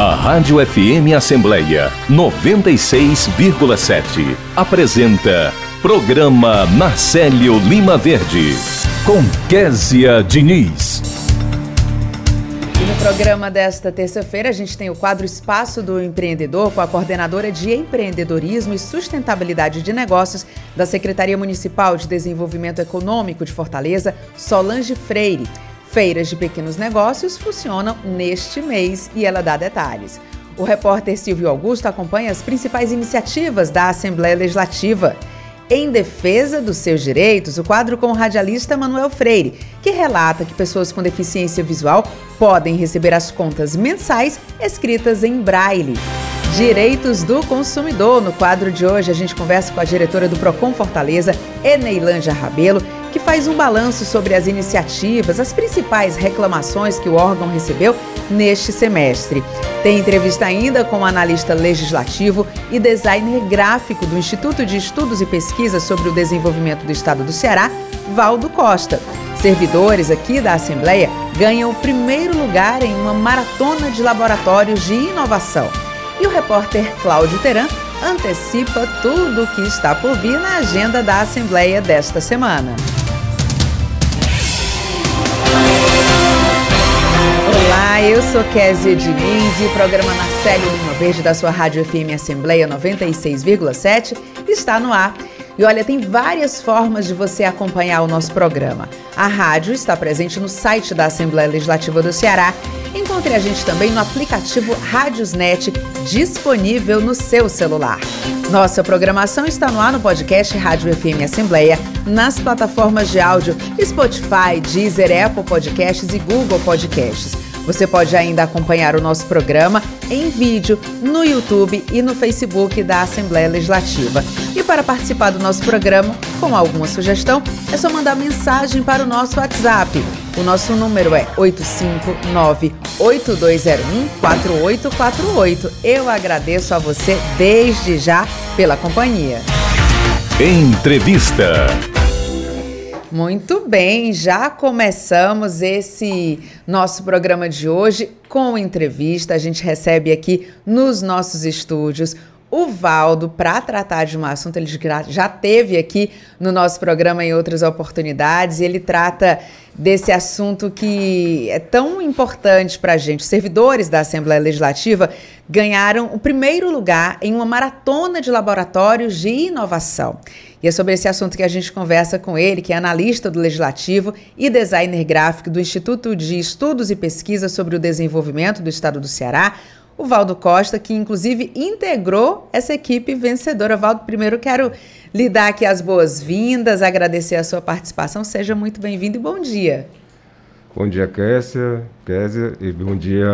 A Rádio FM Assembleia 96,7 apresenta Programa Marcelo Lima Verde com Késia Diniz. E no programa desta terça-feira a gente tem o quadro Espaço do Empreendedor com a coordenadora de Empreendedorismo e Sustentabilidade de Negócios da Secretaria Municipal de Desenvolvimento Econômico de Fortaleza, Solange Freire. Feiras de pequenos negócios funcionam neste mês e ela dá detalhes. O repórter Silvio Augusto acompanha as principais iniciativas da Assembleia Legislativa. Em defesa dos seus direitos, o quadro com o radialista Manuel Freire, que relata que pessoas com deficiência visual podem receber as contas mensais escritas em braille. Direitos do consumidor. No quadro de hoje, a gente conversa com a diretora do Procon Fortaleza, Eneilândia Rabelo, que faz um balanço sobre as iniciativas, as principais reclamações que o órgão recebeu neste semestre. Tem entrevista ainda com o analista legislativo e designer gráfico do Instituto de Estudos e Pesquisas sobre o Desenvolvimento do Estado do Ceará, Valdo Costa. Servidores aqui da Assembleia ganham o primeiro lugar em uma maratona de laboratórios de inovação. E o repórter Cláudio Teran antecipa tudo o que está por vir na agenda da Assembleia desta semana. Olá, eu sou Kézia Diniz e o programa Marcelo Lima Verde da sua Rádio FM Assembleia 96,7 está no ar. E olha, tem várias formas de você acompanhar o nosso programa. A rádio está presente no site da Assembleia Legislativa do Ceará. Encontre a gente também no aplicativo Rádiosnet, disponível no seu celular. Nossa programação está no ar no podcast Rádio FM Assembleia, nas plataformas de áudio Spotify, Deezer, Apple Podcasts e Google Podcasts. Você pode ainda acompanhar o nosso programa em vídeo no YouTube e no Facebook da Assembleia Legislativa. E para participar do nosso programa, com alguma sugestão, é só mandar mensagem para o nosso WhatsApp. O nosso número é 859-8201-4848. Eu agradeço a você desde já pela companhia. Entrevista. Muito bem, já começamos esse nosso programa de hoje com entrevista. A gente recebe aqui nos nossos estúdios o Valdo para tratar de um assunto. Ele já teve aqui no nosso programa em outras oportunidades e ele trata desse assunto que é tão importante para a gente. Os servidores da Assembleia Legislativa ganharam o primeiro lugar em uma maratona de laboratórios de inovação. E é sobre esse assunto que a gente conversa com ele, que é analista do Legislativo e designer gráfico do Instituto de Estudos e Pesquisas sobre o Desenvolvimento do Estado do Ceará, o Valdo Costa, que inclusive integrou essa equipe vencedora. Valdo, primeiro quero lhe dar aqui as boas-vindas, agradecer a sua participação. Seja muito bem-vindo e bom dia. Bom dia, Késia, Késia, e bom dia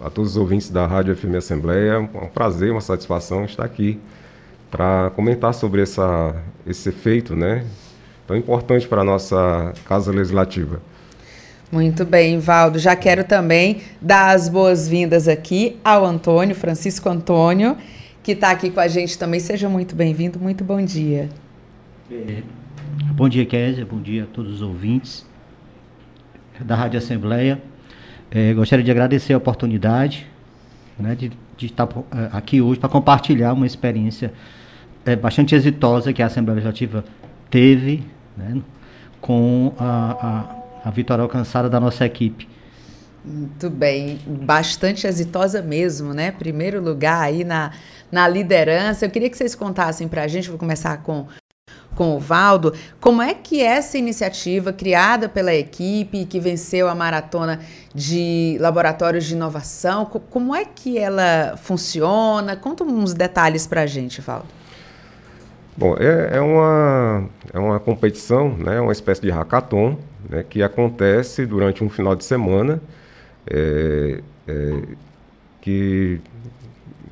a todos os ouvintes da Rádio FM Assembleia. É um prazer, uma satisfação estar aqui para comentar sobre essa, esse feito né, tão importante para a nossa Casa Legislativa. Muito bem, Valdo. Já quero também dar as boas-vindas aqui ao Antônio, Francisco Antônio, que está aqui com a gente também. Seja muito bem-vindo, muito bom dia. Bom dia, Kézia, bom dia a todos os ouvintes da Rádio Assembleia. É, gostaria de agradecer a oportunidade né, de, de estar é, aqui hoje para compartilhar uma experiência é, bastante exitosa que a Assembleia Legislativa teve né, com a, a, a vitória alcançada da nossa equipe. Muito bem, bastante exitosa mesmo, né? Primeiro lugar aí na, na liderança. Eu queria que vocês contassem para a gente, vou começar com, com o Valdo, como é que essa iniciativa criada pela equipe que venceu a maratona de laboratórios de inovação, como é que ela funciona? Conta uns detalhes para a gente, Valdo. Bom, é, é, uma, é uma competição, né, uma espécie de hackathon, né, que acontece durante um final de semana, é, é, que,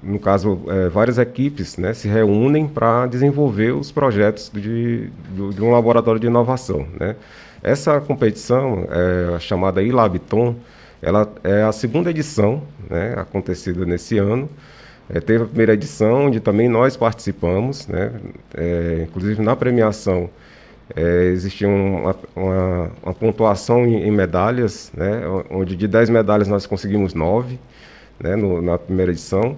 no caso, é, várias equipes né, se reúnem para desenvolver os projetos de, de, de, um laboratório de inovação. Né. Essa competição, é, chamada Ilabton, ela é a segunda edição, né, acontecida nesse ano, é, teve a primeira edição, onde também nós participamos, né? É, inclusive na premiação é, existia uma, uma, uma pontuação em, em, medalhas, né? onde de 10 medalhas nós conseguimos 9. né, no, na primeira edição.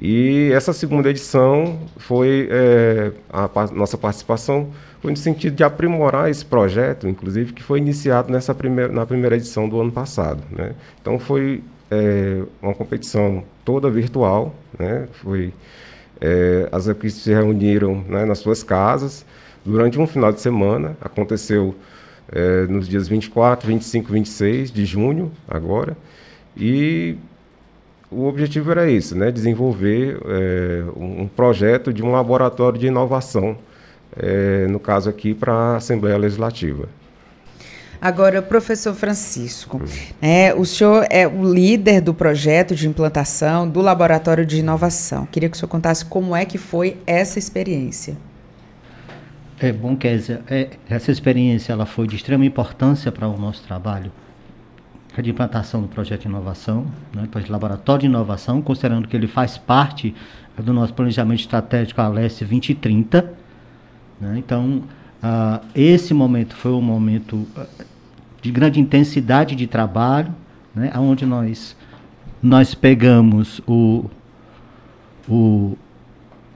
E essa segunda edição foi é, a, a, nossa participação foi no sentido de aprimorar esse projeto, inclusive que foi iniciado nessa primeira, na primeira edição do ano passado. Né? Então foi é, uma competição toda virtual, né? Foi é, as equipes se reuniram né, nas suas casas durante um final de semana. Aconteceu é, nos dias 24, 25, 26 de junho agora e o objetivo era isso, né? Desenvolver é, um projeto de um laboratório de inovação, é, no caso aqui para a Assembleia Legislativa. Agora, professor Francisco, é, o senhor é o líder do projeto de implantação do Laboratório de Inovação. Queria que o senhor contasse como é que foi essa experiência. É bom, Kézia. É, essa experiência ela foi de extrema importância para o nosso trabalho de implantação do projeto de inovação, né, projeto de laboratório de inovação, considerando que ele faz parte do nosso planejamento estratégico Alesse 2030. Né, então, Uh, esse momento foi um momento ah, de grande intensidade de trabalho, né, onde nós, nós pegamos o, o,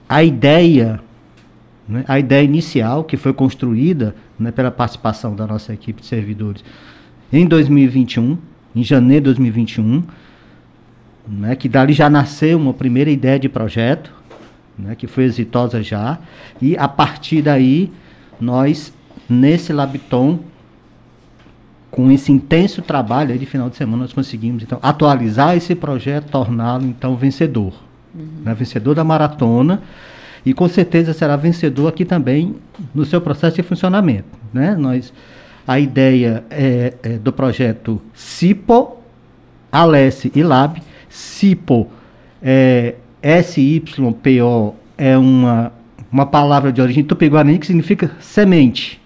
a ideia, né, a ideia inicial que foi construída né, pela participação da nossa equipe de servidores em 2021, em janeiro de 2021, né, que dali já nasceu uma primeira ideia de projeto, né, que foi exitosa já, e a partir daí nós, nesse Labiton, com esse intenso trabalho de final de semana, nós conseguimos então atualizar esse projeto, torná-lo então vencedor. Uhum. Né, vencedor da maratona e com certeza será vencedor aqui também no seu processo de funcionamento. Né? Nós, a ideia é, é do projeto CIPO, Alesse e Lab. CIPO, é, SYPO é uma uma palavra de origem tupi-guarani que significa semente.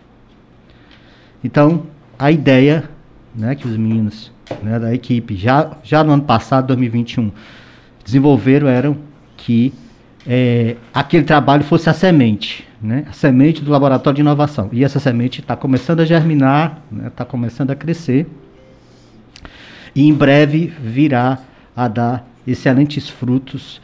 Então, a ideia né, que os meninos né, da equipe, já, já no ano passado, 2021, desenvolveram era que é, aquele trabalho fosse a semente, né, a semente do laboratório de inovação. E essa semente está começando a germinar, está né, tá começando a crescer, e em breve virá a dar excelentes frutos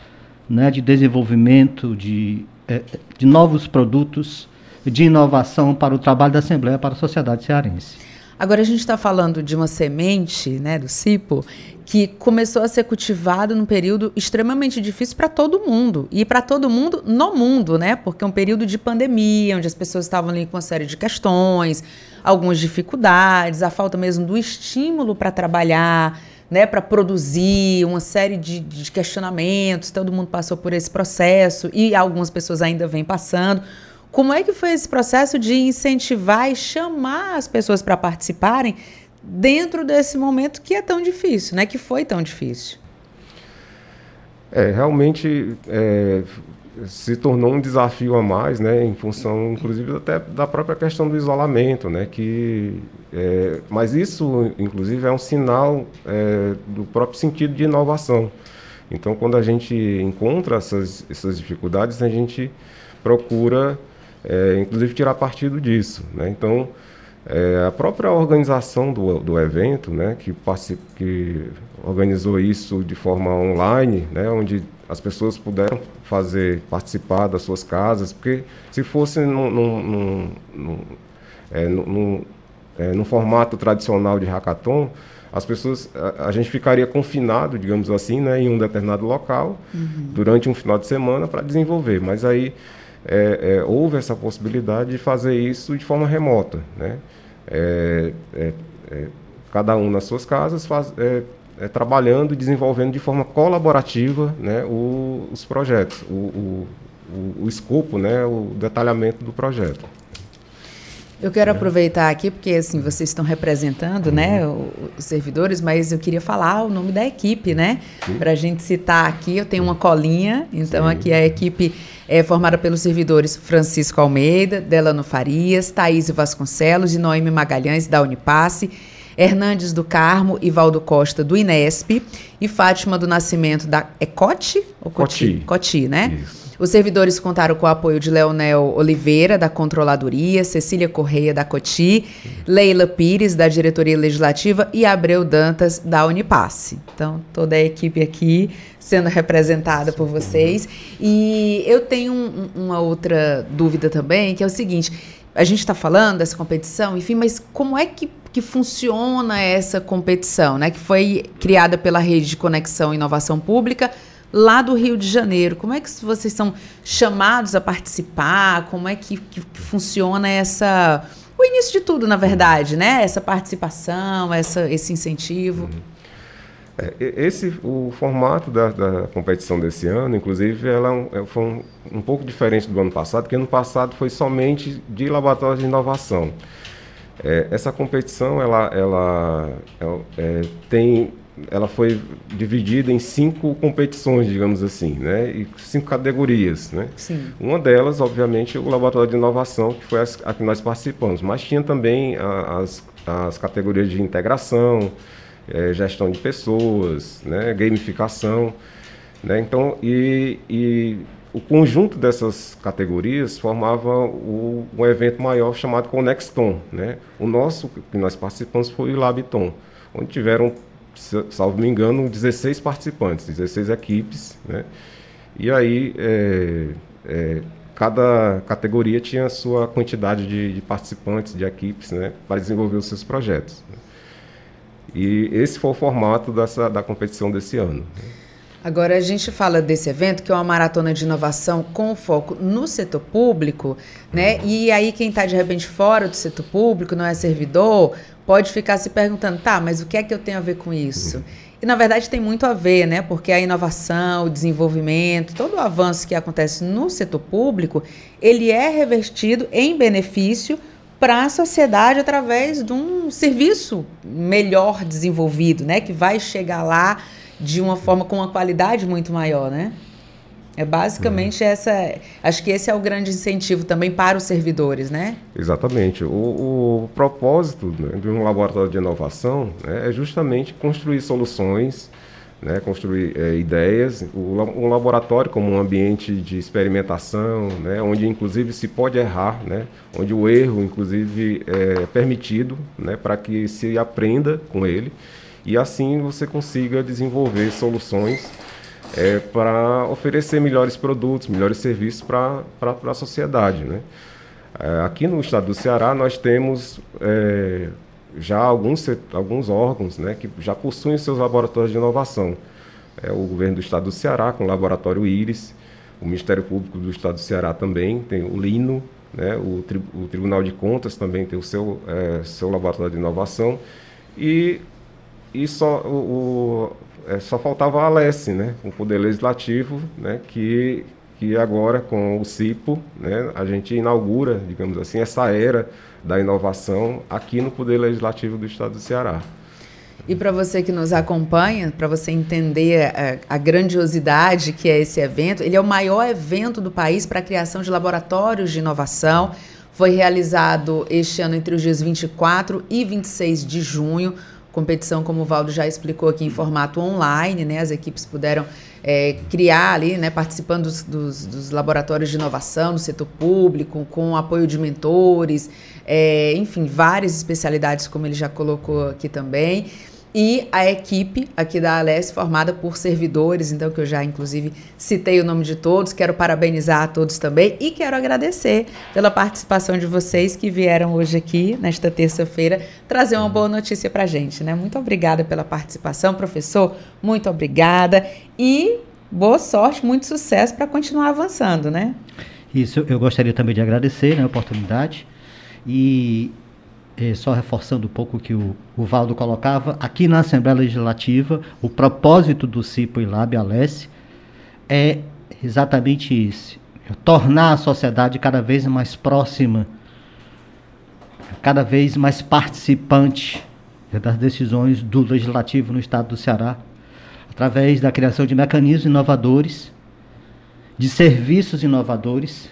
né, de desenvolvimento, de é, de novos produtos, de inovação para o trabalho da Assembleia, para a sociedade cearense. Agora a gente está falando de uma semente, né, do cipo, que começou a ser cultivado num período extremamente difícil para todo mundo e para todo mundo no mundo, né? Porque é um período de pandemia, onde as pessoas estavam ali com uma série de questões, algumas dificuldades, a falta mesmo do estímulo para trabalhar, né, para produzir uma série de, de, questionamentos. Todo mundo passou por esse processo e algumas pessoas ainda vêm passando. Como é que foi esse processo de incentivar e chamar as pessoas para participarem dentro desse momento que é tão difícil, né? Que foi tão difícil? É, realmente é, se tornou um desafio a mais, né, em função, inclusive, até da própria questão do isolamento, né, que, é, mas isso, inclusive, é um sinal é, do próprio sentido de inovação. Então, quando a gente encontra essas, essas dificuldades, a gente procura, é, inclusive, tirar partido disso, né. Então, é, a própria organização do, do evento, né, que, que organizou isso de forma online, né, onde as pessoas puderam fazer, participar das suas casas, porque se fosse num, num, num, é, num, é, num formato tradicional de hackathon, as pessoas, a, a, gente ficaria confinado, digamos assim, né, em um determinado local uhum. durante um final de semana para desenvolver. Mas aí é, é, houve essa possibilidade de fazer isso de forma remota, né? É, é, é cada um nas suas casas faz, é, trabalhando e desenvolvendo de forma colaborativa né, o, os projetos, o, o, o, escopo, né, o detalhamento do projeto. Eu quero é. aproveitar aqui, porque assim, vocês estão representando né, uhum. né, os servidores, mas eu queria falar o nome da equipe, né? Para a gente citar aqui, eu tenho uma colinha, então Sim. aqui a equipe é formada pelos servidores Francisco Almeida, Delano Farias, Thaís Vasconcelos e Noemi Magalhães, da Unipasse Hernandes do Carmo e Valdo Costa do Inesp e Fátima do Nascimento da é Cote ou Coti? Coti, Coti né? Isso. Os servidores contaram com o apoio de Leonel Oliveira, da Controladoria, Cecília Correia, da COTI, Leila Pires, da Diretoria Legislativa e Abreu Dantas, da Unipasse. Então, toda a equipe aqui sendo representada por vocês. E eu tenho um, uma outra dúvida também, que é o seguinte: a gente está falando dessa competição, enfim, mas como é que, que funciona essa competição, né? Que foi criada pela Rede de Conexão e Inovação Pública lá do Rio de Janeiro. Como é que vocês são chamados a participar? Como é que, que, que funciona essa. O início de tudo, na verdade, né? Essa participação, essa, esse incentivo. Uhum. É, esse, o formato da, da, competição desse ano, inclusive, ela é, é foi um, um, pouco diferente do ano passado, porque ano passado foi somente de laboratórios de inovação. É, essa competição, ela, ela é, tem, ela foi dividida em cinco competições, digamos assim, né, e cinco categorias, né. Sim. Uma delas, obviamente, o laboratório de inovação, que foi a, que nós participamos, mas tinha também as, as categorias de integração, é, gestão de pessoas, né, gamificação. Né, então, e, e, o conjunto dessas categorias formava o, um evento maior chamado Conexton. Né? O nosso, que nós participamos, foi o Labiton, onde tiveram, salvo me engano, 16 participantes, 16 equipes. Né? E aí, é, é, cada categoria tinha a sua quantidade de, de participantes, de equipes, né, para desenvolver os seus projetos. E esse foi o formato dessa, da competição desse ano. Agora, a gente fala desse evento, que é uma maratona de inovação com foco no setor público, né? E aí, quem está de repente fora do setor público, não é servidor, pode ficar se perguntando, tá, mas o que é que eu tenho a ver com isso? E na verdade tem muito a ver, né? Porque a inovação, o desenvolvimento, todo o avanço que acontece no setor público, ele é revertido em benefício para a sociedade através de um serviço melhor desenvolvido, né? Que vai chegar lá de uma forma com uma qualidade muito maior, né? É basicamente uhum. essa. Acho que esse é o grande incentivo também para os servidores, né? Exatamente. O, o propósito né, de um laboratório de inovação né, é justamente construir soluções né, construir é, ideias. O, um laboratório como um ambiente de experimentação, né, onde inclusive se pode errar, né, onde o erro inclusive é permitido né, para que se aprenda com ele e assim você consiga desenvolver soluções é, para oferecer melhores produtos, melhores serviços para a sociedade. Né. É, aqui no estado do Ceará nós temos é, já alguns, alguns órgãos né, que já possuem seus laboratórios de inovação. É o governo do estado do Ceará, com o laboratório Íris, o Ministério Público do estado do Ceará também, tem o Lino, né, o, tri, o Tribunal de Contas também tem o seu, é, seu laboratório de inovação, e, e só, o, o é, só faltava a Alesse, né, o Poder Legislativo, né, que, que agora com o CIPO, né, a gente inaugura, digamos assim, essa era da inovação aqui no Poder Legislativo do Estado do Ceará. E para você que nos acompanha, para você entender a, a, grandiosidade que é esse evento, ele é o maior evento do país para a criação de laboratórios de inovação. Foi realizado este ano entre os dias 24 e 26 de junho. Competição, como o Valdo já explicou aqui, em formato online, né? As equipes puderam é, criar ali, né, participando dos, dos, dos, laboratórios de inovação no setor público, com apoio de mentores, é, enfim, várias especialidades, como ele já colocou aqui também. E a equipe aqui da Alesse, formada por servidores, então, que eu já, inclusive, citei o nome de todos. Quero parabenizar a todos também e quero agradecer pela participação de vocês que vieram hoje aqui, nesta terça-feira, trazer uma boa notícia para gente. Né? Muito obrigada pela participação, professor. Muito obrigada. E boa sorte, muito sucesso para continuar avançando, né? Isso, eu gostaria também de agradecer né, a oportunidade. E é, só reforçando um pouco o que o, o Valdo colocava, aqui na Assembleia Legislativa, o propósito do CIPO e Lab Alesse é exatamente isso: é tornar a sociedade cada vez mais próxima, cada vez mais participante das decisões do Legislativo no Estado do Ceará, através da criação de mecanismos inovadores, de serviços inovadores,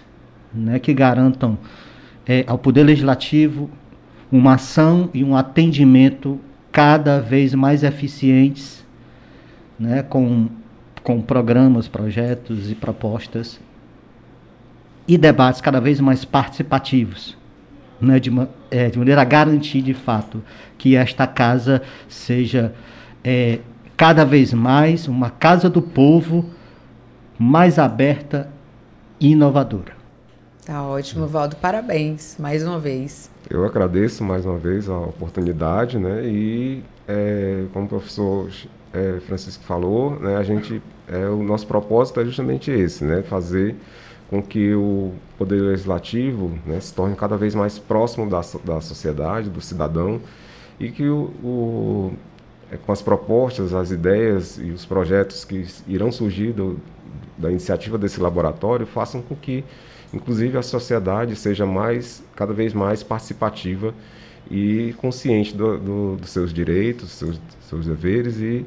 né, que garantam é, ao Poder Legislativo uma ação e um atendimento cada vez mais eficientes, né, com, com programas, projetos e propostas e debates cada vez mais participativos, né, de, é, de maneira a garantir de fato que esta casa seja é, cada vez mais uma casa do povo mais aberta e inovadora. Tá ótimo, Valdo. Parabéns mais uma vez. Eu agradeço mais uma vez a oportunidade, né? E é, como o professor é, Francisco falou, né, a gente, é, o nosso propósito é justamente esse, né? Fazer com que o poder legislativo né, se torne cada vez mais próximo da, da sociedade, do cidadão, e que o, o é, com as propostas, as ideias e os projetos que irão surgir do, da iniciativa desse laboratório façam com que, inclusive, a sociedade seja mais, cada vez mais participativa e consciente do, do, dos seus direitos, seus, seus deveres e,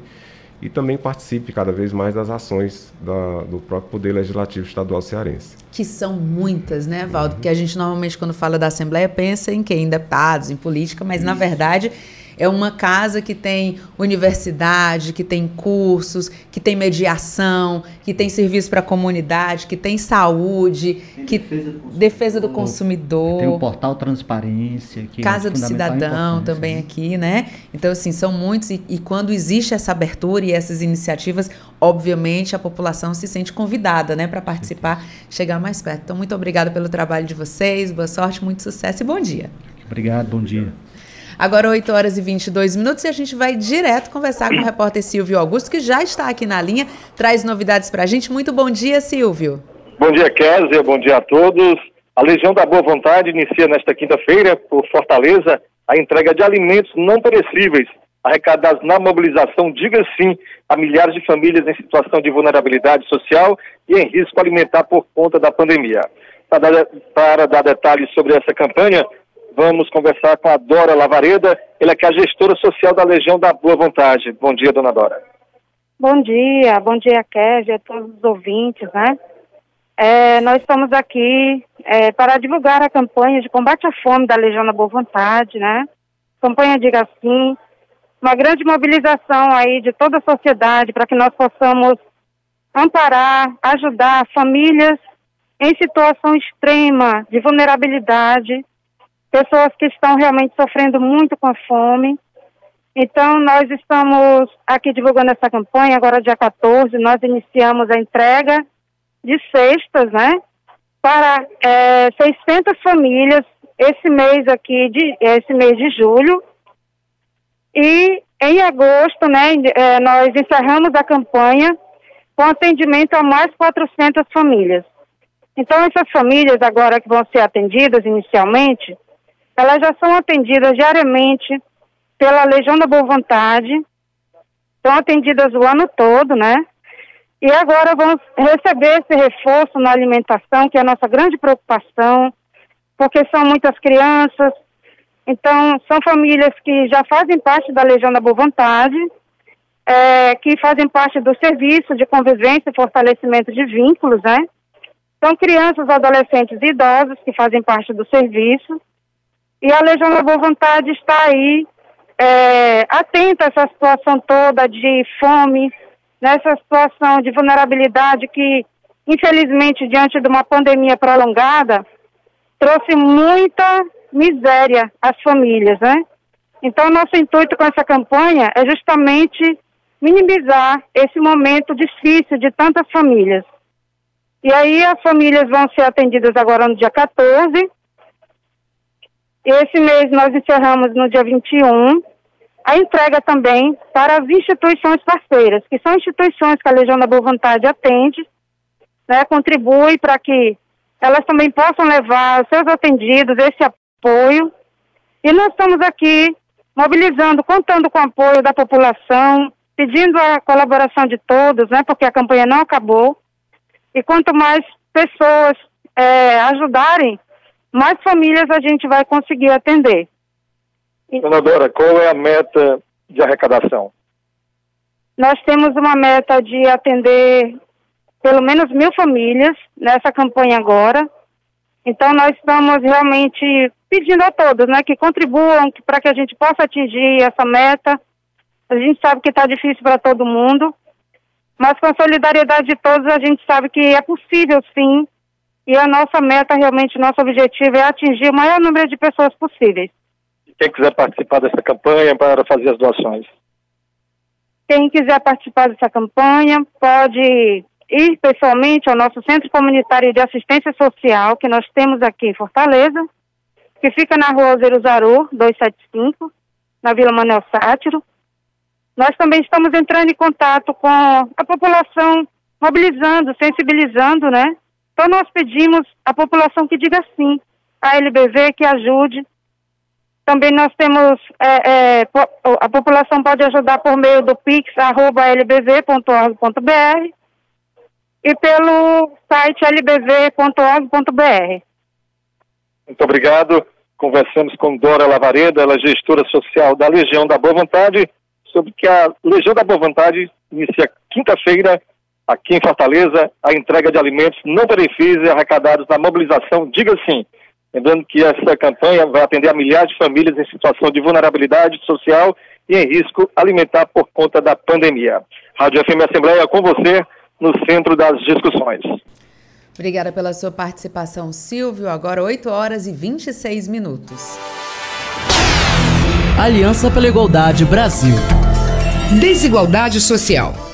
e também participe cada vez mais das ações da, do próprio Poder Legislativo Estadual Cearense. Que são muitas, né, Valdo? Uhum. Porque a gente normalmente, quando fala da Assembleia, pensa em quem? Em deputados, em política, mas, Isso. na verdade é uma casa que tem universidade, que tem cursos, que tem mediação, que tem serviço para a comunidade, que tem saúde, tem que defesa do, defesa do consumidor. Tem o portal Transparência, que é Casa é do Cidadão também né? aqui, né? Então assim, são muitos e, e quando existe essa abertura e essas iniciativas, obviamente a população se sente convidada, né, para participar, chegar mais perto. Então muito obrigada pelo trabalho de vocês, boa sorte, muito sucesso e bom dia. Obrigado, bom dia. Agora 8 horas e 22 minutos e a gente vai direto conversar com o repórter Silvio Augusto, que já está aqui na linha, traz novidades para a gente. Muito bom dia, Silvio. Bom dia, Kézia, bom dia a todos. A Legião da Boa Vontade inicia nesta quinta-feira, por Fortaleza, a entrega de alimentos não perecíveis, arrecadados na mobilização Diga Sim a milhares de famílias em situação de vulnerabilidade social e em risco alimentar por conta da pandemia. Para dar, para dar detalhes sobre essa campanha, Vamos conversar com a Dora Lavareda, ela é, é a gestora social da Legião da Boa Vontade. Bom dia, dona Dora. Bom dia, bom dia, Kézia, a todos os ouvintes, né? É, nós estamos aqui é, para divulgar a campanha de combate à fome da Legião da Boa Vontade, né? Campanha Diga Sim, uma grande mobilização aí de toda a sociedade para que nós possamos amparar, ajudar famílias em situação extrema de vulnerabilidade, pessoas que estão realmente sofrendo muito com a fome. Então, nós estamos aqui divulgando essa campanha, agora dia 14, nós iniciamos a entrega de cestas, né, para é, 600 famílias esse mês aqui, de, esse mês de julho. E em agosto, né, é, nós encerramos a campanha com atendimento a mais 400 famílias. Então, essas famílias agora que vão ser atendidas inicialmente, elas já são atendidas diariamente pela Legião da Boa Vontade, são atendidas o ano todo, né? E agora vamos receber esse reforço na alimentação, que é a nossa grande preocupação, porque são muitas crianças, então são famílias que já fazem parte da Legião da Boa Vontade, é, que fazem parte do serviço de convivência e fortalecimento de vínculos, né? São crianças, adolescentes e idosos que fazem parte do serviço. E a Legião da Boa Vontade está aí, é, atenta a essa situação toda de fome, nessa situação de vulnerabilidade que, infelizmente, diante de uma pandemia prolongada, trouxe muita miséria às famílias, né? Então, nosso intuito com essa campanha é justamente minimizar esse momento difícil de tantas famílias. E aí as famílias vão ser atendidas agora no dia 14, esse mês nós encerramos no dia 21 a entrega também para as instituições parceiras, que são instituições que a Legião da Boa Vontade atende, né, contribui para que elas também possam levar seus atendidos esse apoio. E nós estamos aqui mobilizando, contando com o apoio da população, pedindo a colaboração de todos, né, porque a campanha não acabou. E quanto mais pessoas é, ajudarem mais famílias a gente vai conseguir atender. Dona Dora, qual é a meta de arrecadação? Nós temos uma meta de atender pelo menos mil famílias nessa campanha agora. Então, nós estamos realmente pedindo a todos né, que contribuam para que a gente possa atingir essa meta. A gente sabe que está difícil para todo mundo, mas com a solidariedade de todos, a gente sabe que é possível sim E a nossa meta, realmente, nosso objetivo é atingir o maior número de pessoas possíveis. Quem quiser participar dessa campanha para fazer as doações? Quem quiser participar dessa campanha pode ir pessoalmente ao nosso Centro Comunitário de Assistência Social, que nós temos aqui em Fortaleza, que fica na rua Zeruzaru, 275, na Vila Manuel Sátiro. Nós também estamos entrando em contato com a população, mobilizando, sensibilizando, né? Então nós pedimos à população que diga sim à LBV, que ajude. Também nós temos, é, é, a população pode ajudar por meio do pix.lbv.org.br e pelo site lbv.org.br. Muito obrigado. Conversamos com Dora Lavareda, ela é gestora social da Legião da Boa Vontade, sobre que a Legião da Boa Vontade inicia quinta-feira, aqui em Fortaleza, a entrega de alimentos não perecíveis arrecadados na mobilização Diga Sim. Lembrando que essa campanha vai atender a milhares de famílias em situação de vulnerabilidade social e em risco alimentar por conta da pandemia. Rádio FM Assembleia com você no centro das discussões. Obrigada pela sua participação, Silvio. Agora 8 horas e 26 minutos. Aliança pela Igualdade Brasil. Desigualdade social.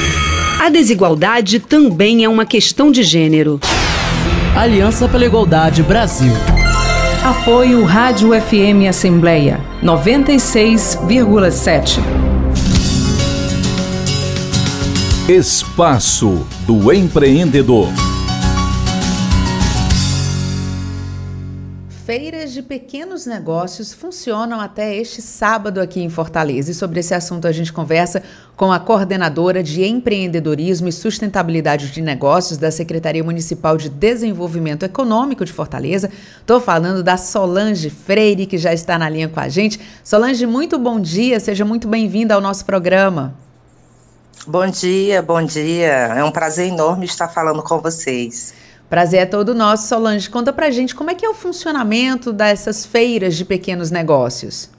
A desigualdade também é uma questão de gênero. Aliança pela Igualdade Brasil. Apoio Rádio FM Assembleia 96,7. Espaço do Empreendedor. Feiras de pequenos negócios funcionam até este sábado aqui em Fortaleza. E sobre esse assunto a gente conversa com a coordenadora de empreendedorismo e sustentabilidade de negócios da Secretaria Municipal de Desenvolvimento Econômico de Fortaleza. Estou falando da Solange Freire, que já está na linha com a gente. Solange, muito bom dia, seja muito bem-vinda ao nosso programa. Bom dia, bom dia. É um prazer enorme estar falando com vocês. Prazer é todo nosso, Solange. Conta pra gente como é que é o funcionamento dessas feiras de pequenos negócios.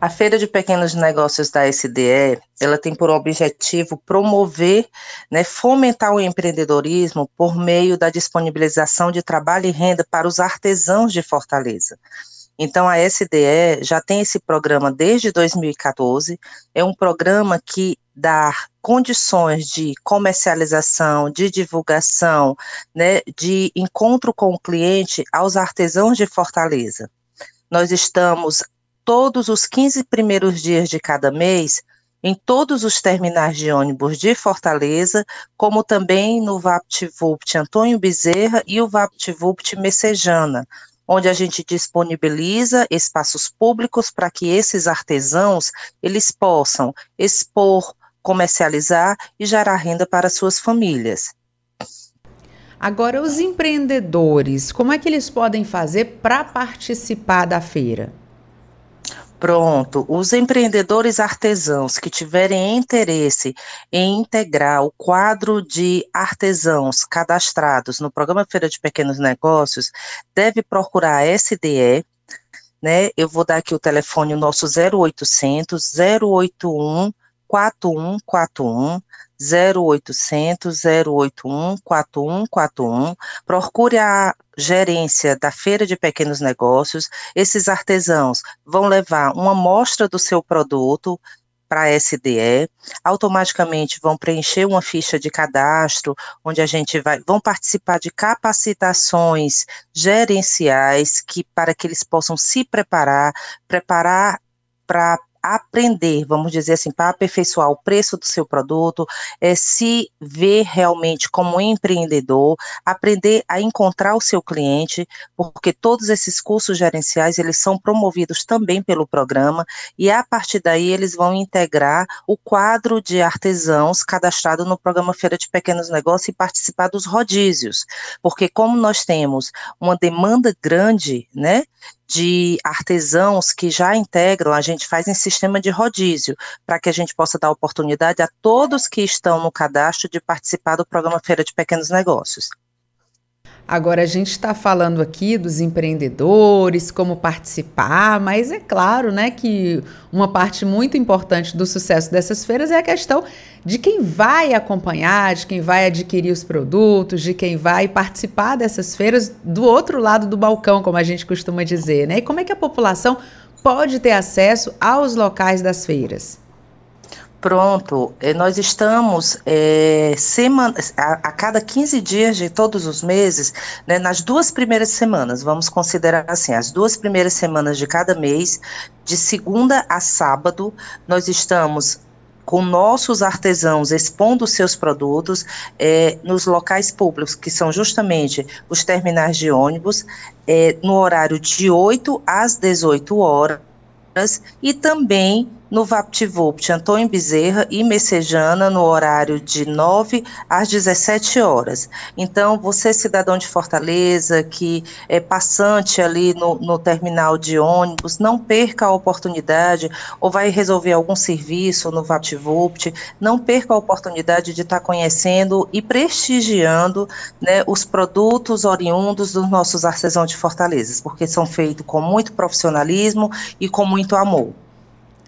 A Feira de Pequenos Negócios da SDE, ela tem por objetivo promover, né, fomentar o empreendedorismo por meio da disponibilização de trabalho e renda para os artesãos de Fortaleza. Então, a SDE já tem esse programa desde 2014, é um programa que dá condições de comercialização, de divulgação, né, de encontro com o cliente aos artesãos de Fortaleza. Nós estamos todos os 15 primeiros dias de cada mês em todos os terminais de ônibus de Fortaleza, como também no VaptVupt Antônio Bezerra e o VaptVupt Messejana, onde a gente disponibiliza espaços públicos para que esses artesãos eles possam expor, comercializar e gerar renda para suas famílias. Agora, os empreendedores, como é que eles podem fazer para participar da feira? Pronto, os empreendedores artesãos que tiverem interesse em integrar o quadro de artesãos cadastrados no programa Feira de Pequenos Negócios, deve procurar a SDE, né? Eu vou dar aqui o telefone, o nosso 0800 081 4141 0800 081 4141. Procure a gerência da Feira de Pequenos Negócios. Esses artesãos vão levar uma amostra do seu produto para a SDE, automaticamente vão preencher uma ficha de cadastro, onde a gente vai, vão participar de capacitações gerenciais que para que eles possam se preparar, preparar para aprender, vamos dizer assim, para aperfeiçoar o preço do seu produto, é se ver realmente como empreendedor, aprender a encontrar o seu cliente, porque todos esses cursos gerenciais, eles são promovidos também pelo programa, e a partir daí eles vão integrar o quadro de artesãos cadastrado no programa Feira de Pequenos Negócios e participar dos rodízios, porque como nós temos uma demanda grande, né, de artesãos que já integram, a gente faz em sistema de rodízio, para que a gente possa dar oportunidade a todos que estão no cadastro de participar do programa Feira de Pequenos Negócios. Agora, a gente está falando aqui dos empreendedores, como participar, mas é claro né, que uma parte muito importante do sucesso dessas feiras é a questão de quem vai acompanhar, de quem vai adquirir os produtos, de quem vai participar dessas feiras do outro lado do balcão, como a gente costuma dizer. Né? E como é que a população pode ter acesso aos locais das feiras? Pronto, eh, nós estamos é, semana, a, a, cada 15 dias de todos os meses, né, nas duas primeiras semanas, vamos considerar assim, as duas primeiras semanas de cada mês, de segunda a sábado, nós estamos com nossos artesãos expondo seus produtos é, nos locais públicos, que são justamente os terminais de ônibus, é, no horário de 8 às 18 horas, e também no VaptVupt Antônio Bezerra e Messejana no horário de 9 às 17 horas. Então, você cidadão de Fortaleza, que é passante ali no, no terminal de ônibus, não perca a oportunidade ou vai resolver algum serviço no VaptVupt, não perca a oportunidade de estar conhecendo e prestigiando né, os produtos oriundos dos nossos artesãos de Fortaleza, porque são feitos com muito profissionalismo e com muito amor.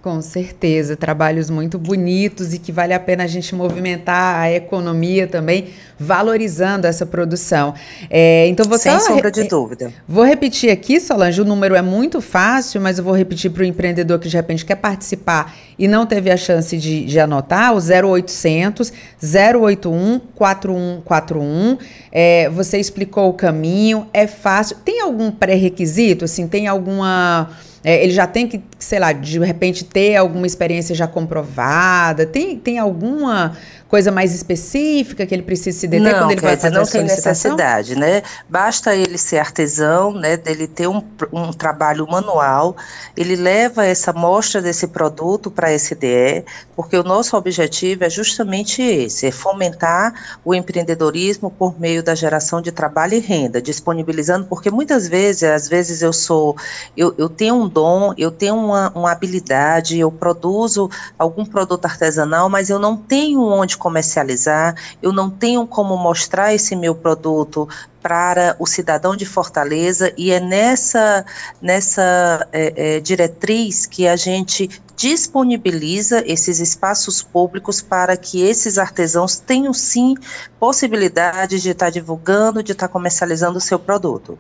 Com certeza, trabalhos muito bonitos e que vale a pena a gente movimentar a economia também, valorizando essa produção. É, então você Sem sombra de dúvida. Vou repetir aqui, Solange, o número é muito fácil, mas eu vou repetir para o empreendedor que de repente quer participar e não teve a chance de, de anotar, o 0800 081 4141. É, você explicou o caminho, é fácil. Tem algum pré-requisito? Assim, tem alguma é, ele já tem que, sei lá, de repente ter alguma experiência já comprovada? Tem, tem alguma coisa mais específica que ele precisa se deter não, quando ele vai fazer não a tem necessidade, né? Basta ele ser artesão, né? Dele ter um, um trabalho manual, ele leva essa mostra desse produto para a SDE, porque o nosso objetivo é justamente esse, é fomentar o empreendedorismo por meio da geração de trabalho e renda, disponibilizando, porque muitas vezes, às vezes eu sou, eu, eu tenho um dom, eu tenho uma, uma habilidade, eu produzo algum produto artesanal, mas eu não tenho onde comercializar, eu não tenho como mostrar esse meu produto para o cidadão de Fortaleza e é nessa, nessa é, é, diretriz que a gente disponibiliza esses espaços públicos para que esses artesãos tenham sim possibilidade de estar divulgando, de estar comercializando o seu produto.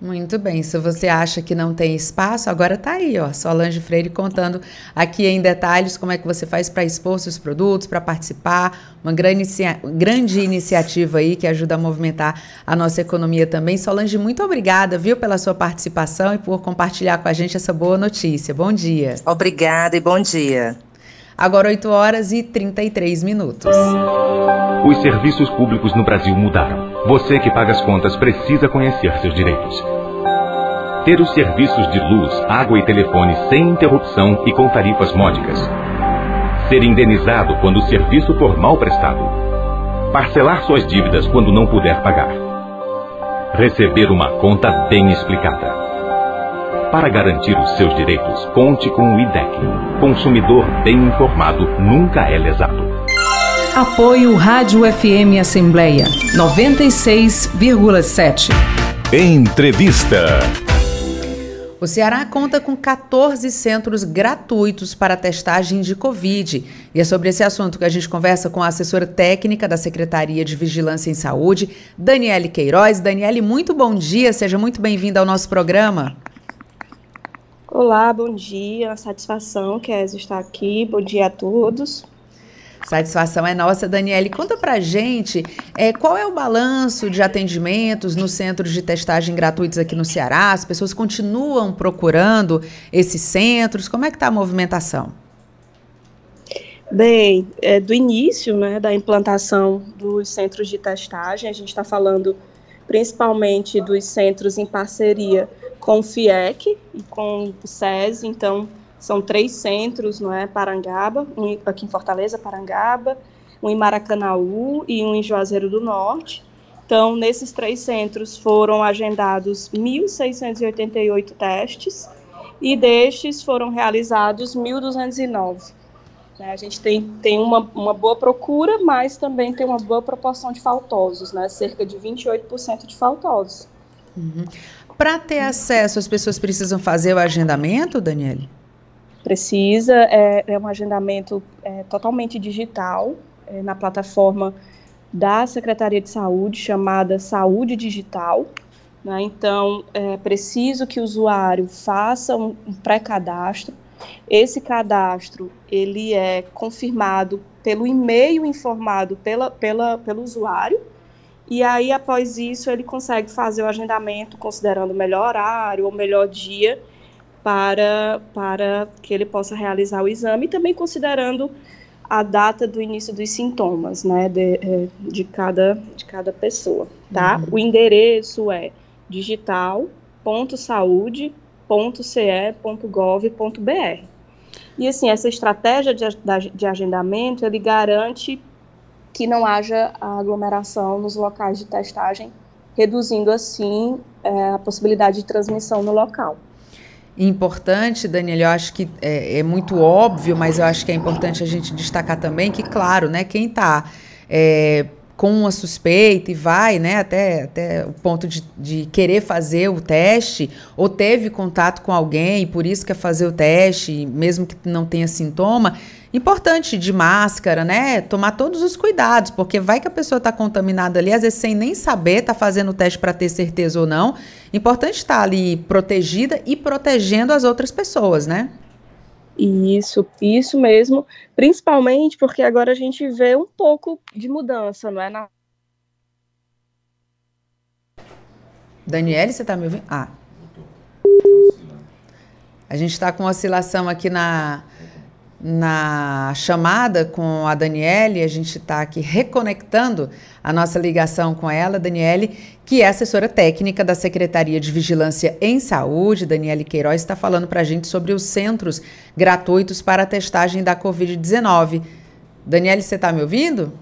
Muito bem. Se você acha que não tem espaço, agora está aí, ó. Solange Freire contando aqui em detalhes como é que você faz para expor seus produtos, para participar. Uma grande, inicia grande iniciativa aí que ajuda a movimentar a nossa economia também. Solange, muito obrigada, viu, pela sua participação e por compartilhar com a gente essa boa notícia. Bom dia. Obrigada e bom dia. Agora 8 horas e 33 minutos. Os serviços públicos no Brasil mudaram. Você que paga as contas precisa conhecer seus direitos. Ter os serviços de luz, água e telefone sem interrupção e com tarifas módicas. Ser indenizado quando o serviço for mal prestado. Parcelar suas dívidas quando não puder pagar. Receber uma conta bem explicada. Para garantir os seus direitos, conte com o IDEC. Consumidor bem informado nunca é lesado. Apoio Rádio FM Assembleia 96,7. Entrevista. O Ceará conta com 14 centros gratuitos para testagem de Covid. E é sobre esse assunto que a gente conversa com a assessora técnica da Secretaria de Vigilância em Saúde, Daniele Queiroz. Daniele, muito bom dia, seja muito bem-vinda ao nosso programa. Olá, bom dia, satisfação, Kézia, estar aqui, bom dia a todos. Satisfação é nossa, Daniele. Conta pra gente é, qual é o balanço de atendimentos nos centros de testagem gratuitos aqui no Ceará? As pessoas continuam procurando esses centros? Como é que está a movimentação? Bem, é, do início né, da implantação dos centros de testagem, a gente está falando principalmente dos centros em parceria com o FIEC e com o SESI, então são três centros, não é? Parangaba, um aqui em Fortaleza, Parangaba, um em Maracanaú e um em Juazeiro do Norte. Então, nesses três centros foram agendados 1.688 testes e destes foram realizados 1.209. Né? A gente tem, tem uma, uma boa procura, mas também tem uma boa proporção de faltosos, né? cerca de 28% de faltosos. Uhum. Para ter acesso, as pessoas precisam fazer o agendamento, Daniele? Precisa, é, é um agendamento é, totalmente digital, é, na plataforma da Secretaria de Saúde, chamada Saúde Digital. Né? Então, é preciso que o usuário faça um, um pré-cadastro. Esse cadastro, ele é confirmado pelo e-mail informado pela, pela, pelo usuário, e aí, após isso, ele consegue fazer o agendamento considerando o melhor horário ou melhor dia para, para que ele possa realizar o exame, e também considerando a data do início dos sintomas, né, de, é, de, cada, de cada pessoa, tá? Uhum. O endereço é digital.saude.ce.gov.br. E, assim, essa estratégia de, de agendamento, ele garante que não haja aglomeração nos locais de testagem, reduzindo, assim, é, a possibilidade de transmissão no local importante, Daniel, eu acho que é, é, muito óbvio, mas eu acho que é importante a gente destacar também que, claro, né, quem está é, com uma suspeita e vai, né, até, até o ponto de, de querer fazer o teste, ou teve contato com alguém, por isso quer fazer o teste, mesmo que não tenha sintoma, importante de máscara, né? Tomar todos os cuidados, porque vai que a pessoa está contaminada ali, às vezes sem nem saber, está fazendo o teste para ter certeza ou não. Importante estar tá ali protegida e protegendo as outras pessoas, né? Isso, isso mesmo, principalmente porque agora a gente vê um pouco de mudança, não é? Na... Daniele, você está me ouvindo? Ah. A gente está com oscilação aqui na, na chamada com a Daniele, a gente está aqui reconectando a nossa ligação com ela, Daniele, que é assessora técnica da Secretaria de Vigilância em Saúde. Daniele Queiroz está falando para a gente sobre os centros gratuitos para a testagem da Covid-19. Daniele, você está me ouvindo?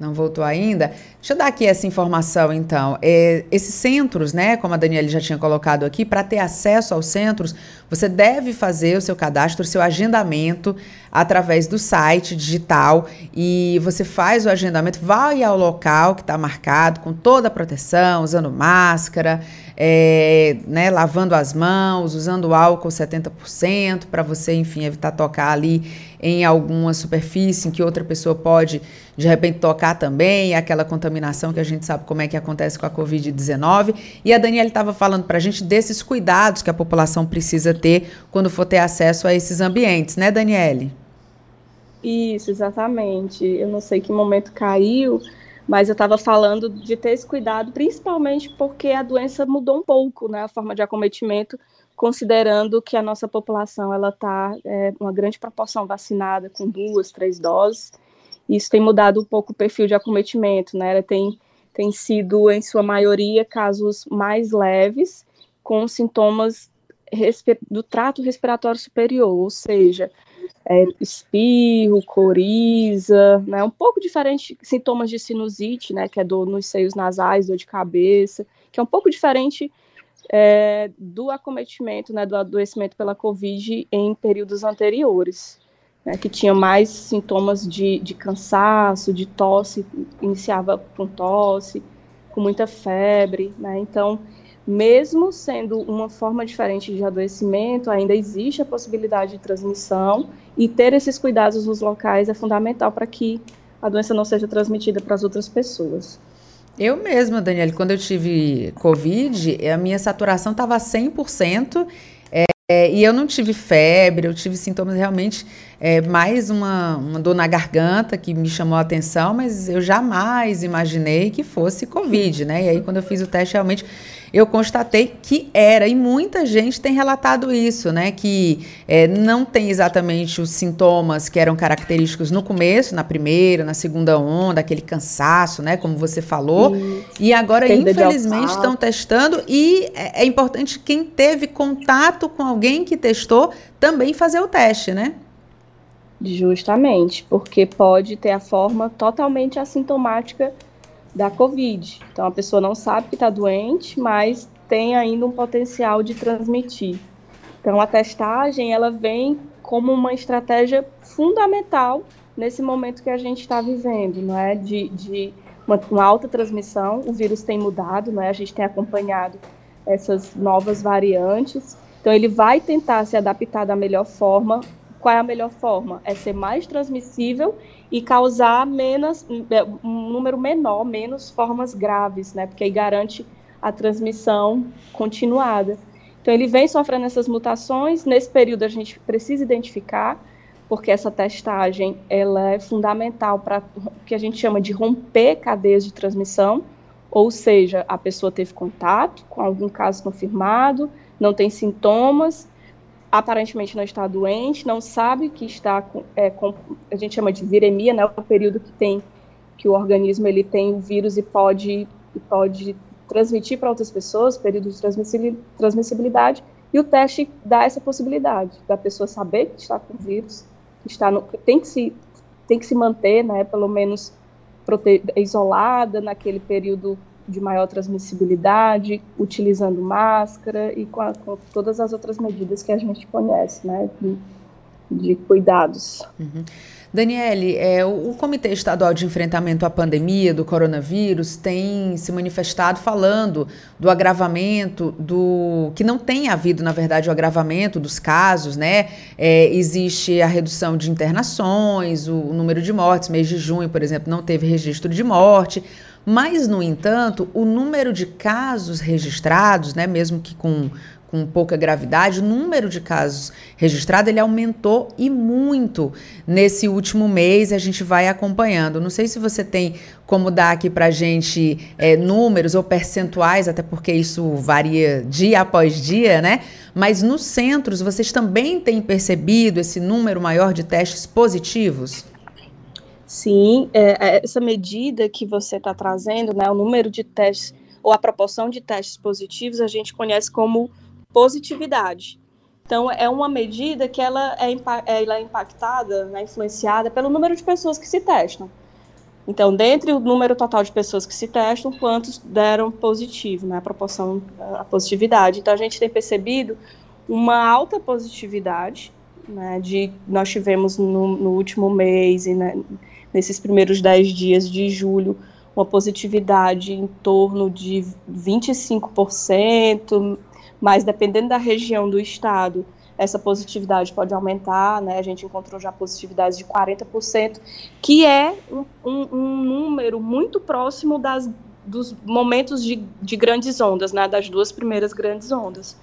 Não voltou ainda? Deixa eu dar aqui essa informação, então. É, esses centros, né, como a Daniela já tinha colocado aqui, para ter acesso aos centros, você deve fazer o seu cadastro, o seu agendamento através do site digital e você faz o agendamento, vai ao local que está marcado com toda a proteção, usando máscara, é, né, lavando as mãos, usando álcool 70% para você, enfim, evitar tocar ali em alguma superfície em que outra pessoa pode de repente tocar também, aquela contaminação que a gente sabe como é que acontece com a Covid-19. E a Daniela estava falando para a gente desses cuidados que a população precisa ter quando for ter acesso a esses ambientes, né, Daniele? Isso, exatamente. Eu não sei que momento caiu, mas eu estava falando de ter esse cuidado, principalmente porque a doença mudou um pouco, né, a forma de acometimento, considerando que a nossa população ela está é, uma grande proporção vacinada com duas, três doses. Isso tem mudado um pouco o perfil de acometimento, né? Ela tem tem sido em sua maioria casos mais leves, com sintomas do trato respiratório superior, ou seja, é, espirro, coriza, né, um pouco diferente, sintomas de sinusite, né, que é dor nos seios nasais, dor de cabeça, que é um pouco diferente é, do acometimento, né, do adoecimento pela Covid em períodos anteriores, né, que tinha mais sintomas de, de cansaço, de tosse, iniciava com tosse, com muita febre, né, então mesmo sendo uma forma diferente de adoecimento, ainda existe a possibilidade de transmissão e ter esses cuidados nos locais é fundamental para que a doença não seja transmitida para as outras pessoas. Eu mesma, Daniela, quando eu tive Covid, a minha saturação estava 100%. É, e eu não tive febre, eu tive sintomas realmente é mais uma, uma dor na garganta que me chamou a atenção, mas eu jamais imaginei que fosse Covid, né? E aí, quando eu fiz o teste, realmente eu constatei que era, e muita gente tem relatado isso, né? Que é, não tem exatamente os sintomas que eram característicos no começo, na primeira, na segunda onda, aquele cansaço, né? Como você falou. E agora, infelizmente, estão testando, e é, é importante quem teve contato com alguém que testou também fazer o teste, né? Justamente, porque pode ter a forma totalmente assintomática da Covid. Então a pessoa não sabe que está doente, mas tem ainda um potencial de transmitir. Então a testagem ela vem como uma estratégia fundamental nesse momento que a gente está vivendo, não é? De, de uma, uma, alta transmissão. O vírus tem mudado, não é? A gente tem acompanhado essas novas variantes. Então ele vai tentar se adaptar da melhor forma. Qual é a melhor forma? É ser mais transmissível e causar menos, um número menor, menos formas graves, né? Porque aí garante a transmissão continuada. Então ele vem sofrendo essas mutações. Nesse período a gente precisa identificar, porque essa testagem ela é fundamental para o que a gente chama de romper cadeias de transmissão, ou seja, a pessoa teve contato com algum caso confirmado, não tem sintomas, aparentemente não está doente, não sabe que está com, é, com, a gente chama de viremia, né, o período que tem que o organismo ele tem o vírus e pode e pode transmitir para outras pessoas, período de transmissibilidade, e o teste dá essa possibilidade da pessoa saber que está com vírus, que está no, tem que se tem que se manter, né, pelo menos isolada naquele período de maior transmissibilidade, utilizando máscara e com, a, com, todas as outras medidas que a gente conhece, né, de, de cuidados. Uhum. Daniele, é, o, Comitê Estadual de Enfrentamento à Pandemia do Coronavírus tem se manifestado falando do agravamento, do que não tem havido, na verdade, o agravamento dos casos, né? É, existe a redução de internações, o, o número de mortes, mês de junho, por exemplo, não teve registro de morte. Mas, no entanto, o número de casos registrados, né, mesmo que com, com pouca gravidade, o número de casos registrados ele aumentou e muito nesse último mês. A gente vai acompanhando. Não sei se você tem como dar aqui para gente é, números ou percentuais, até porque isso varia dia após dia, né? Mas nos centros vocês também têm percebido esse número maior de testes positivos? Sim, é, é, essa medida que você está trazendo, né, o número de testes ou a proporção de testes positivos, a gente conhece como positividade. Então, é uma medida que ela é, ela é impactada, né, influenciada pelo número de pessoas que se testam. Então, dentre o número total de pessoas que se testam, quantos deram positivo, né, a proporção, a positividade. Então, a gente tem percebido uma alta positividade, né, de, nós tivemos no, no último mês e né, nesses primeiros 10 dias de julho, uma positividade em torno de 25%, mas dependendo da região do estado, essa positividade pode aumentar, né? A gente encontrou já positividades de 40%, que é um, um, um número muito próximo das, dos momentos de, de grandes ondas, né? Das duas primeiras grandes ondas.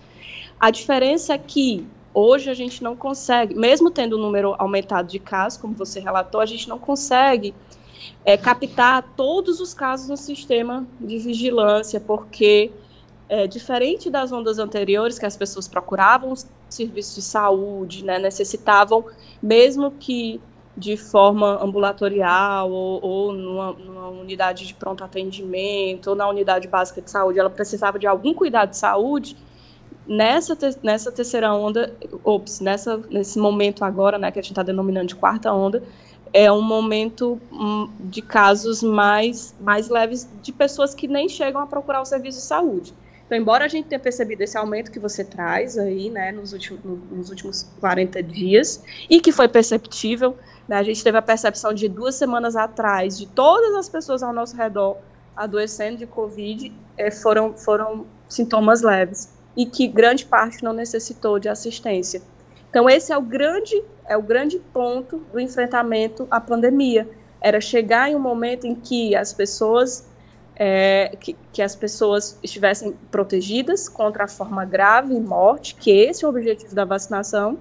A diferença é que Hoje a gente não consegue, mesmo tendo o número aumentado de casos, como você relatou, a gente não consegue é, captar todos os casos no sistema de vigilância, porque é, diferente das ondas anteriores, que as pessoas procuravam serviços de saúde, né, necessitavam, mesmo que de forma ambulatorial ou, ou numa, numa, unidade de pronto atendimento ou na unidade básica de saúde, ela precisava de algum cuidado de saúde, Nessa, te, nessa terceira onda, ops, nessa, nesse momento agora, né, que a gente está denominando de quarta onda, é um momento um, de casos mais, mais leves de pessoas que nem chegam a procurar o serviço de saúde. Então, embora a gente tenha percebido esse aumento que você traz aí, né, nos últimos, nos últimos 40 dias, e que foi perceptível, né, a gente teve a percepção de duas semanas atrás de todas as pessoas ao nosso redor adoecendo de Covid, eh, foram, foram sintomas leves e que grande parte não necessitou de assistência. Então esse é o grande é o grande ponto do enfrentamento à pandemia. Era chegar em um momento em que as pessoas é, que, que, as pessoas estivessem protegidas contra a forma grave e morte, que esse é o objetivo da vacinação,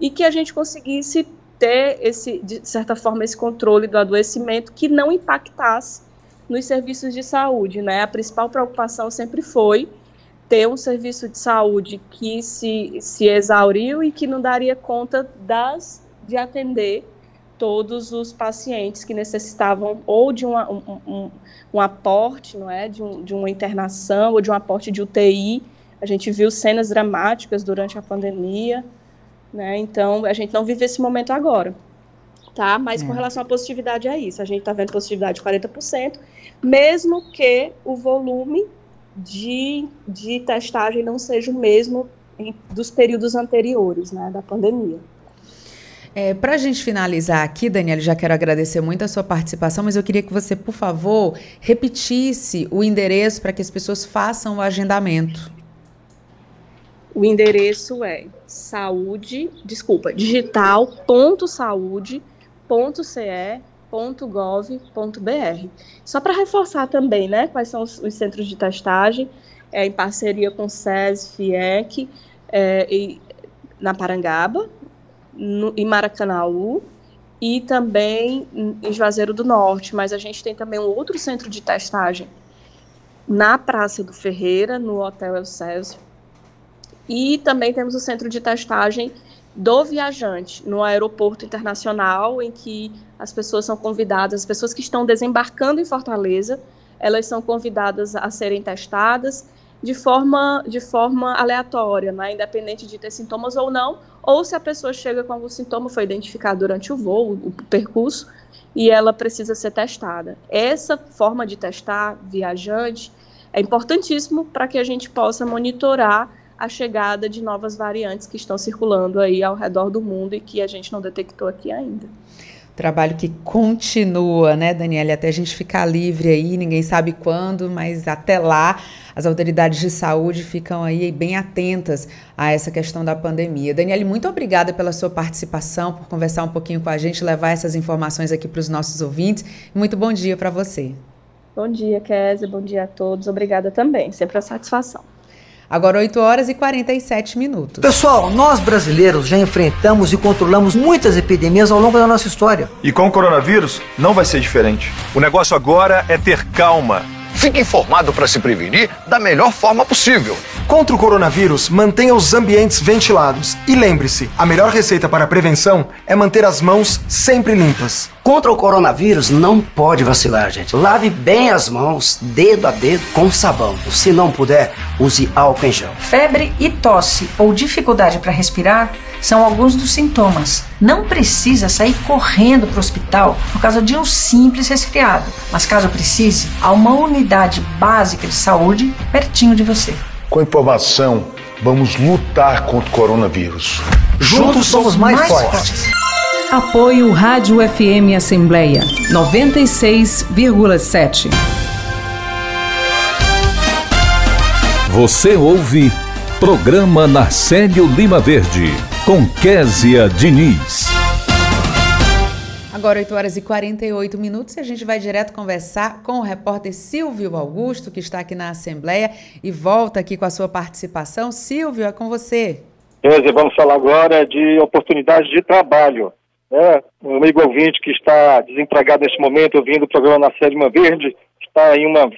e que a gente conseguisse ter esse, de certa forma, esse controle do adoecimento que não impactasse nos serviços de saúde, né? A principal preocupação sempre foi ter um serviço de saúde que se, se exauriu e que não daria conta das de atender todos os pacientes que necessitavam ou de uma, um, um, um, aporte, não é, de, um, de uma internação ou de um aporte de UTI. A gente viu cenas dramáticas durante a pandemia, né? Então a gente não vive esse momento agora, tá? Mas é. com relação à positividade é isso. A gente está vendo positividade de 40%, mesmo que o volume de, de testagem não seja o mesmo em, dos períodos anteriores, né, da pandemia. É, Para a gente finalizar aqui, Daniela, já quero agradecer muito a sua participação, mas eu queria que você, por favor, repetisse o endereço para que as pessoas façam o agendamento. O endereço é saúde, desculpa, digital.saúde.ce.gov.br. Só para reforçar também, né, quais são os, os centros de testagem, é, em parceria com SES, FIEC, é, e, na Parangaba, no, em Maracanaú e também em Juazeiro do Norte, mas a gente tem também um outro centro de testagem na Praça do Ferreira, no Hotel Elcésio, e também temos o centro de testagem do viajante no aeroporto internacional, em que as pessoas são convidadas, as pessoas que estão desembarcando em Fortaleza, elas são convidadas a serem testadas de forma, de forma aleatória, né, independente de ter sintomas ou não, ou se a pessoa chega com algum sintoma, foi identificado durante o voo, o percurso, e ela precisa ser testada. Essa forma de testar viajante é importantíssimo para que a gente possa monitorar a chegada de novas variantes que estão circulando aí ao redor do mundo e que a gente não detectou aqui ainda. Trabalho que continua, né, Daniela? Até a gente ficar livre aí, ninguém sabe quando, mas até lá as autoridades de saúde ficam aí bem atentas a essa questão da pandemia. Daniele, muito obrigada pela sua participação, por conversar um pouquinho com a gente, levar essas informações aqui para os nossos ouvintes. Muito bom dia para você. Bom dia, Kézia. Bom dia a todos. Obrigada também. Sempre a satisfação. Agora 8 horas e 47 minutos. Pessoal, nós brasileiros já enfrentamos e controlamos muitas epidemias ao longo da nossa história. E com o coronavírus não vai ser diferente. O negócio agora é ter calma Fique informado para se prevenir da melhor forma possível. Contra o coronavírus, mantenha os ambientes ventilados. E lembre-se: a melhor receita para a prevenção é manter as mãos sempre limpas. Contra o coronavírus, não pode vacilar, gente. Lave bem as mãos, dedo a dedo, com sabão. Se não puder, use álcool em gel. Febre e tosse ou dificuldade para respirar são alguns dos sintomas. Não precisa sair correndo para o hospital por causa de um simples resfriado, mas caso precise, há uma unidade básica de saúde pertinho de você. Com informação, vamos lutar contra o coronavírus. Juntos somos mais, mais fortes. fortes. Apoio Rádio FM Assembleia 96,7. Você ouve Programa Narcélio Lima Verde com Késia Diniz. Agora 8 horas e 48 minutos e a gente vai direto conversar com o repórter Silvio Augusto, que está aqui na Assembleia e volta aqui com a sua participação. Silvio, é com você. Kézia, vamos falar agora de oportunidades de trabalho. É, um amigo ouvinte que está desempregado neste momento, ouvindo o programa na Lima Verde, está em, uma,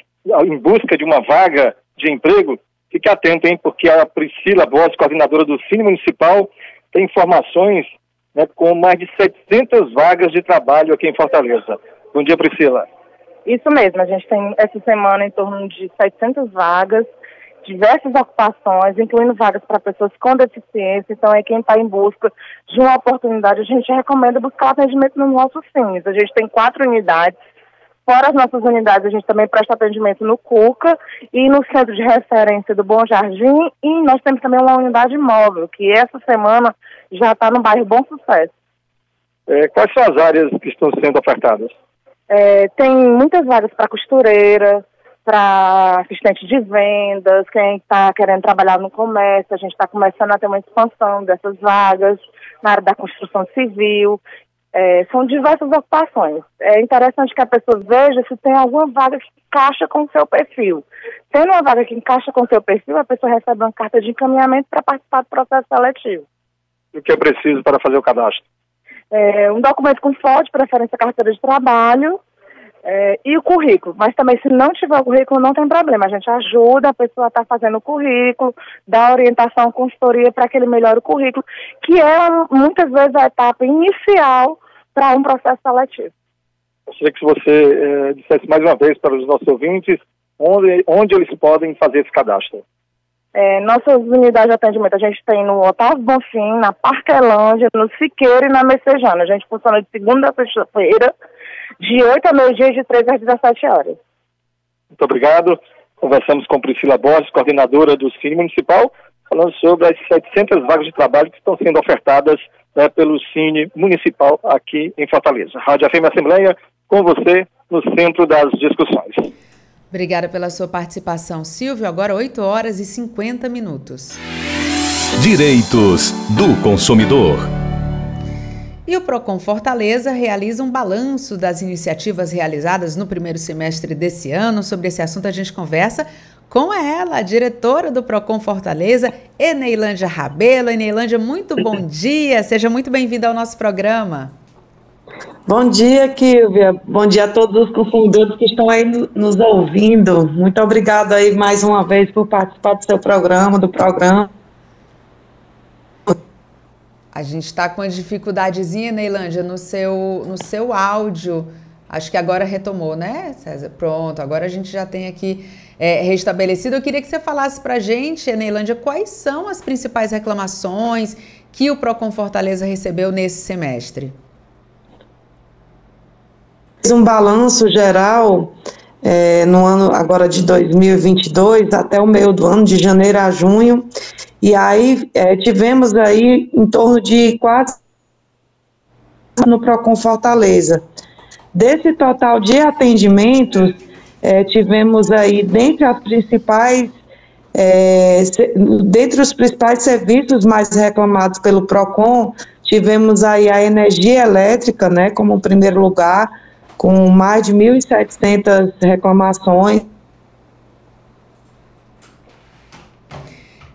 em busca de uma vaga de emprego, fique atento, hein, porque a Priscila Boas, coordenadora do Cine Municipal, tem informações né, com mais de 700 vagas de trabalho aqui em Fortaleza. Bom dia, Priscila. Isso mesmo, a gente tem essa semana em torno de 700 vagas, diversas ocupações, incluindo vagas para pessoas com deficiência. Então, é quem está em busca de uma oportunidade, a gente recomenda buscar atendimento nos nossos fins. A gente tem quatro unidades Fora as nossas unidades, a gente também presta atendimento no CUCA e no Centro de Referência do Bom Jardim. E nós temos também uma unidade móvel, que essa semana já está no bairro Bom Sucesso. É, quais são as áreas que estão sendo ofertadas? É, tem muitas vagas para costureira, para assistente de vendas, quem está querendo trabalhar no comércio, a gente está começando a ter uma expansão dessas vagas na área da construção civil. É, são diversas ocupações. É interessante que a pessoa veja se tem alguma vaga que encaixa com o seu perfil. Tendo uma vaga que encaixa com o seu perfil, a pessoa recebe uma carta de encaminhamento para participar do processo seletivo. O que é preciso para fazer o cadastro? é, um documento com foto, preferência carteira de trabalho, é, e o currículo, mas também se não tiver o currículo não tem problema, a gente ajuda a pessoa a estar tá fazendo o currículo, dá orientação, consultoria para que ele melhore o currículo, que é muitas vezes a etapa inicial para um processo seletivo. Gostaria que você é, dissesse mais uma vez para os nossos ouvintes onde, onde eles podem fazer esse cadastro. É, nossas unidades de atendimento a gente tem no Otávio Bonfim, na Parquelândia, no Siqueira e na Messejana. A gente funciona de segunda a sexta-feira, de 8 a meio-dia, de 3 às 17 horas. Muito obrigado. Conversamos com Priscila Borges, coordenadora do Cine Municipal, falando sobre as 700 vagas de trabalho que estão sendo ofertadas né, pelo Cine Municipal aqui em Fortaleza. Rádio FM Assembleia, com você no centro das discussões. Obrigada pela sua participação, Silvio. Agora 8 horas e 50 minutos. Direitos do consumidor. E o Procon Fortaleza realiza um balanço das iniciativas realizadas no primeiro semestre desse ano. Sobre esse assunto a gente conversa com ela, a diretora do Procon Fortaleza, Eneilândia Rabelo. Eneilândia, muito bom dia. Seja muito bem-vinda ao nosso programa. Bom dia, Kilvia. Bom dia a todos os consumidores que estão aí nos ouvindo. Muito obrigada aí mais uma vez por participar do seu programa, do programa. A gente está com uma dificuldadezinha, Neilândia, no seu, no seu áudio. Acho que agora retomou, né, César? Pronto, agora a gente já tem aqui é, restabelecido. Eu queria que você falasse para a gente, Neilândia, quais são as principais reclamações que o Procon Fortaleza recebeu nesse semestre? Um balanço geral é, no ano agora de 2022 até o meio do ano, de janeiro a junho, e aí é, tivemos aí em torno de quase no Procon Fortaleza. Desse total de atendimentos, é, tivemos aí dentre as principais é, dentre os principais serviços mais reclamados pelo PROCON, tivemos aí a energia elétrica, né, como primeiro lugar, com mais de 1.700 reclamações.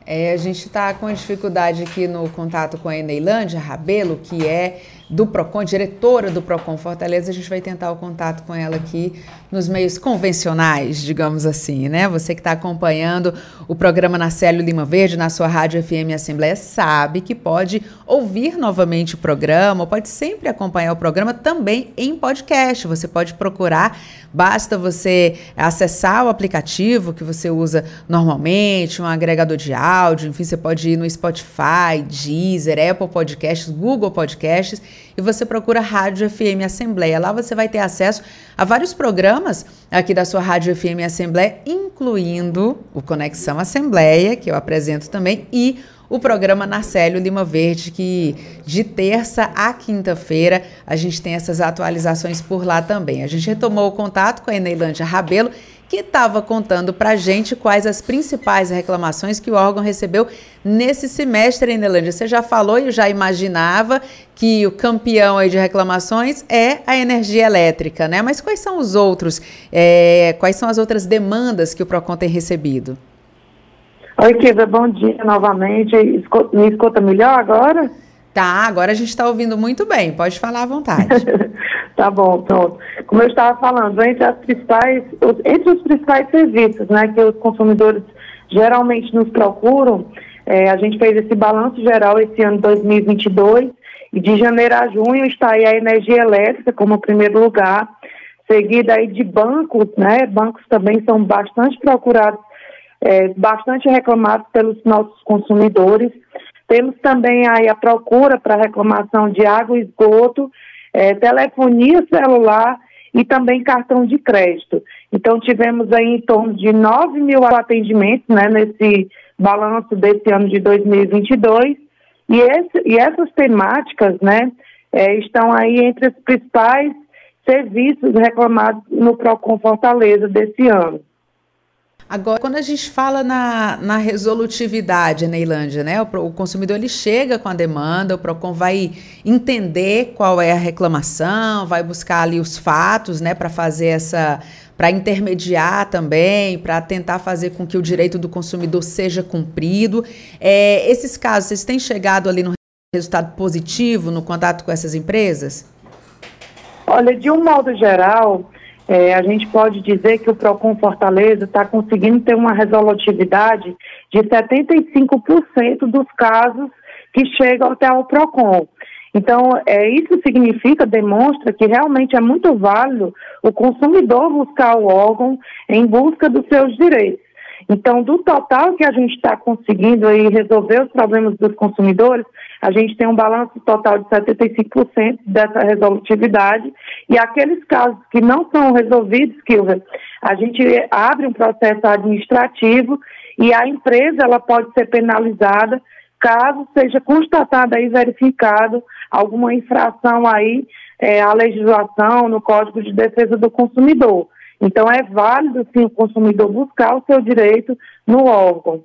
É, a gente está com dificuldade aqui no contato com a Eneilândia Rabelo, que é do PROCON, diretora do PROCON Fortaleza. A gente vai tentar o contato com ela aqui nos meios convencionais, digamos assim, né? Você que está acompanhando o programa na Célio Lima Verde, na sua rádio FM Assembleia, sabe que pode ouvir novamente o programa, pode sempre acompanhar o programa também em podcast. Você pode procurar, basta você acessar o aplicativo que você usa normalmente, um agregador de áudio, enfim, você pode ir no Spotify, Deezer, Apple Podcasts, Google Podcasts e você procura Rádio FM Assembleia. Lá você vai ter acesso a vários programas aqui da sua Rádio FM Assembleia, incluindo o Conexão Assembleia, que eu apresento também, e o programa Narcélio Lima Verde, que de terça a quinta-feira a gente tem essas atualizações por lá também. A gente retomou o contato com a Eneilândia Rabelo que estava contando para gente quais as principais reclamações que o órgão recebeu nesse semestre em Nelândia. Você já falou e já imaginava que o campeão aí de reclamações é a energia elétrica, né? Mas quais são os outros? É, quais são as outras demandas que o PROCON tem recebido? Oi, Kiva, bom dia novamente. Me escuta melhor agora? Tá, agora a gente está ouvindo muito bem. Pode falar à vontade. Tá bom, pronto. Como eu estava falando, entre, as principais, entre os principais serviços né, que os consumidores geralmente nos procuram, é, a gente fez esse balanço geral esse ano 2022 e de janeiro a junho está aí a energia elétrica como primeiro lugar, seguida aí de bancos, né? Bancos também são bastante procurados, é, bastante reclamados pelos nossos consumidores. Temos também aí a procura para reclamação de água e esgoto é, telefonia celular e também cartão de crédito. Então, tivemos aí em torno de 9 mil atendimentos né, nesse balanço desse ano de 2022. E, esse, e essas temáticas né, é, estão aí entre os principais serviços reclamados no PROCON Fortaleza desse ano. Agora, quando a gente fala na, na resolutividade, Neilândia, né? O, o, consumidor ele chega com a demanda, o PROCON vai entender qual é a reclamação, vai buscar ali os fatos, né, para fazer essa. para intermediar também, para tentar fazer com que o direito do consumidor seja cumprido. É, esses casos, vocês têm chegado ali no resultado positivo no contato com essas empresas? Olha, de um modo geral, é, a gente pode dizer que o PROCON Fortaleza está conseguindo ter uma resolutividade de 75% dos casos que chegam até o PROCON. Então, é, isso significa, demonstra que realmente é muito válido o consumidor buscar o órgão em busca dos seus direitos. Então, do total que a gente está conseguindo aí resolver os problemas dos consumidores, a gente tem um balanço total de 75% dessa resolutividade. E aqueles casos que não são resolvidos, Kilver, a gente abre um processo administrativo e a empresa ela pode ser penalizada caso seja constatada e verificado alguma infração aí é, à legislação no Código de Defesa do Consumidor. Então, é válido, sim, o consumidor buscar o seu direito no órgão.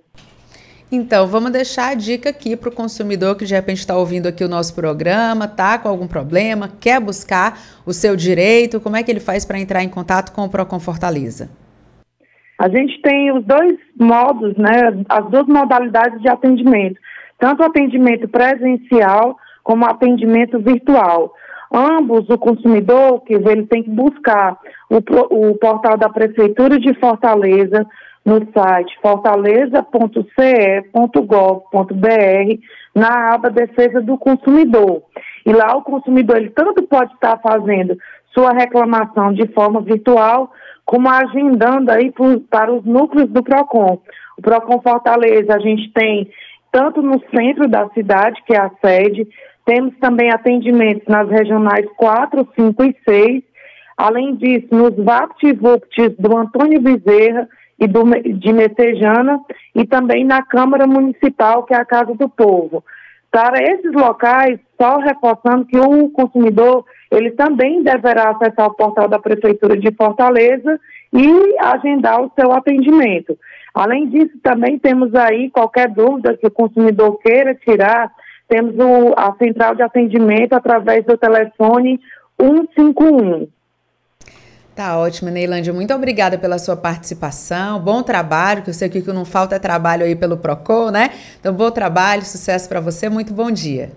Então, vamos deixar a dica aqui para o consumidor que de repente está ouvindo aqui o nosso programa, tá com algum problema, quer buscar o seu direito, como é que ele faz para entrar em contato com o Procon Fortaleza? A gente tem os dois modos, né, as duas modalidades de atendimento, tanto o atendimento presencial como o atendimento virtual. Ambos, o consumidor, que ele tem que buscar o, o portal da Prefeitura de Fortaleza no site fortaleza.ce.gov.br na aba Defesa do Consumidor. E lá o consumidor ele tanto pode estar fazendo sua reclamação de forma virtual, como agendando aí por, para os núcleos do PROCON. O PROCON Fortaleza a gente tem tanto no centro da cidade, que é a sede, temos também atendimentos nas regionais 4, 5 e 6. Além disso, nos VaptVupt do Antônio Bezerra e do, de Metejana e também na Câmara Municipal, que é a Casa do Povo. Para esses locais, só reforçando que o consumidor ele também deverá acessar o portal da Prefeitura de Fortaleza e agendar o seu atendimento. Além disso, também temos aí qualquer dúvida que o consumidor queira tirar temos o, a central de atendimento através do telefone 151. Tá ótimo, Neilândia. Muito obrigada pela sua participação. Bom trabalho, que eu sei que o que não falta é trabalho aí pelo Procon, né? Então, bom trabalho, sucesso para você. Muito bom dia.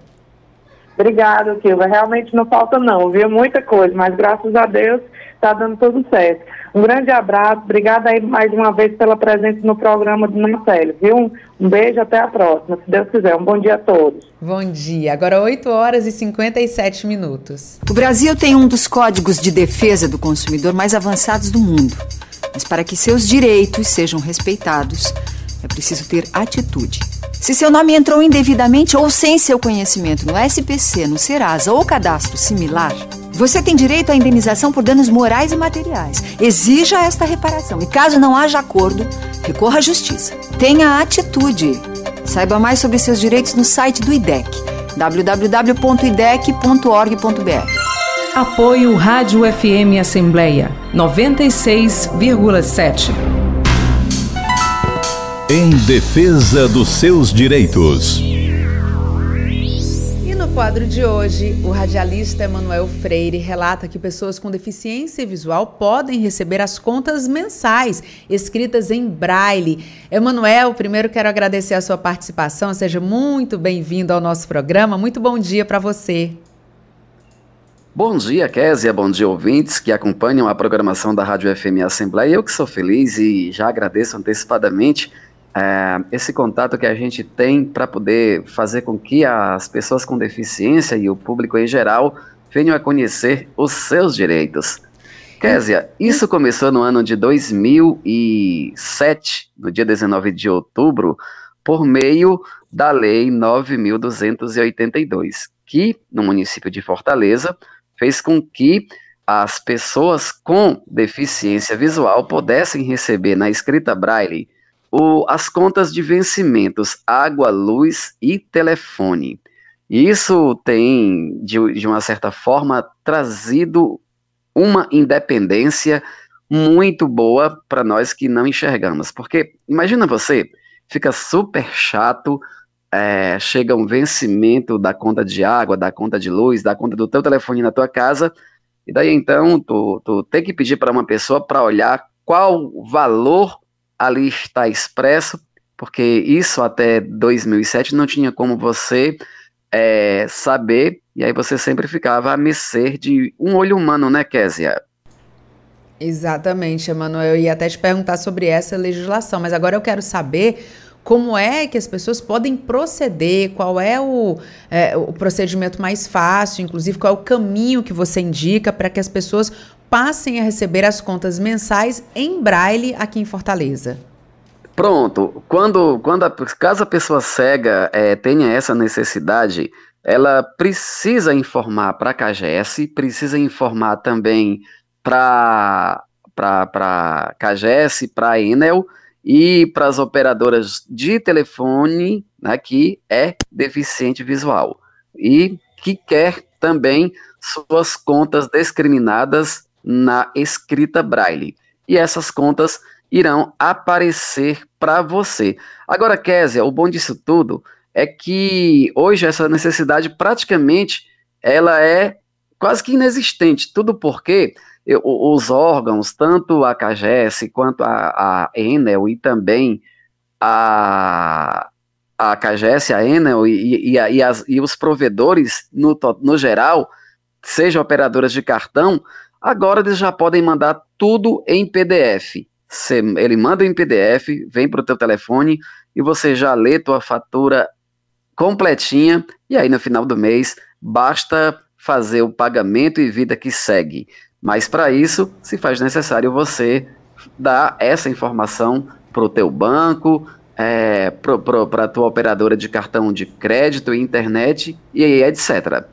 Obrigada, Silva. Realmente não falta não, viu? Muita coisa, mas graças a Deus está dando tudo certo. Um grande abraço, obrigada aí mais uma vez pela presença no programa do Marcelo, viu? Um beijo, até a próxima, se Deus quiser. Um bom dia a todos. Bom dia. Agora 8 horas e 57 minutos. O Brasil tem um dos códigos de defesa do consumidor mais avançados do mundo. Mas para que seus direitos sejam respeitados, é preciso ter atitude. Se seu nome entrou indevidamente ou sem seu conhecimento no SPC, no Serasa ou cadastro similar, você tem direito à indenização por danos morais e materiais. Exija esta reparação e, caso não haja acordo, recorra à justiça. Tenha atitude. Saiba mais sobre seus direitos no site do IDEC, www.idec.org.br. Apoio Rádio FM Assembleia 96,7. Em defesa dos seus direitos quadro de hoje, o radialista Emanuel Freire relata que pessoas com deficiência visual podem receber as contas mensais escritas em braille. Emanuel, primeiro quero agradecer a sua participação, seja muito bem-vindo ao nosso programa. Muito bom dia para você. Bom dia, Késia, bom dia, ouvintes que acompanham a programação da Rádio FM Assembleia. Eu que sou feliz e já agradeço antecipadamente é, esse contato que a gente tem para poder fazer com que as pessoas com deficiência e o público em geral venham a conhecer os seus direitos. Késia, isso começou no ano de 2007, no dia 19 de outubro, por meio da Lei 9.282, que, no município de Fortaleza, fez com que as pessoas com deficiência visual pudessem receber na escrita braille o, as contas de vencimentos água, luz e telefone. Isso tem, de, de uma certa forma, trazido uma independência muito boa para nós que não enxergamos. Porque imagina você, fica super chato, é, chega um vencimento da conta de água, da conta de luz, da conta do teu telefone na tua casa, e daí então tu, tu tem que pedir para uma pessoa para olhar qual valor ali está expresso, porque isso até 2007 não tinha como você é, saber, e aí você sempre ficava a mercê de um olho humano, né, Késia? Exatamente, Emanuel. Eu ia até te perguntar sobre essa legislação, mas agora eu quero saber como é que as pessoas podem proceder, qual é o, é, o procedimento mais fácil, inclusive qual é o caminho que você indica para que as pessoas passem a receber as contas mensais em braille aqui em Fortaleza. Pronto, quando, quando a, caso a pessoa cega é, tenha essa necessidade, ela precisa informar para a CAGES, precisa informar também para a CAGES, para a Enel e para as operadoras de telefone, né, que é deficiente visual e que quer também suas contas discriminadas na escrita braille. E essas contas irão aparecer para você. Agora, Késia, o bom disso tudo é que hoje essa necessidade praticamente ela é quase que inexistente. Tudo porque eu, os órgãos, tanto a CAGES quanto a, a Enel e também a, a CAGES, a Enel e, e, e, as, e os provedores no, no geral, seja operadoras de cartão, agora eles já podem mandar tudo em PDF. Ele manda em PDF, vem para o teu telefone e você já lê tua fatura completinha e aí no final do mês basta fazer o pagamento e vida que segue. Mas para isso se faz necessário você dar essa informação para o teu banco, é, para a tua operadora de cartão de crédito, internet e etc.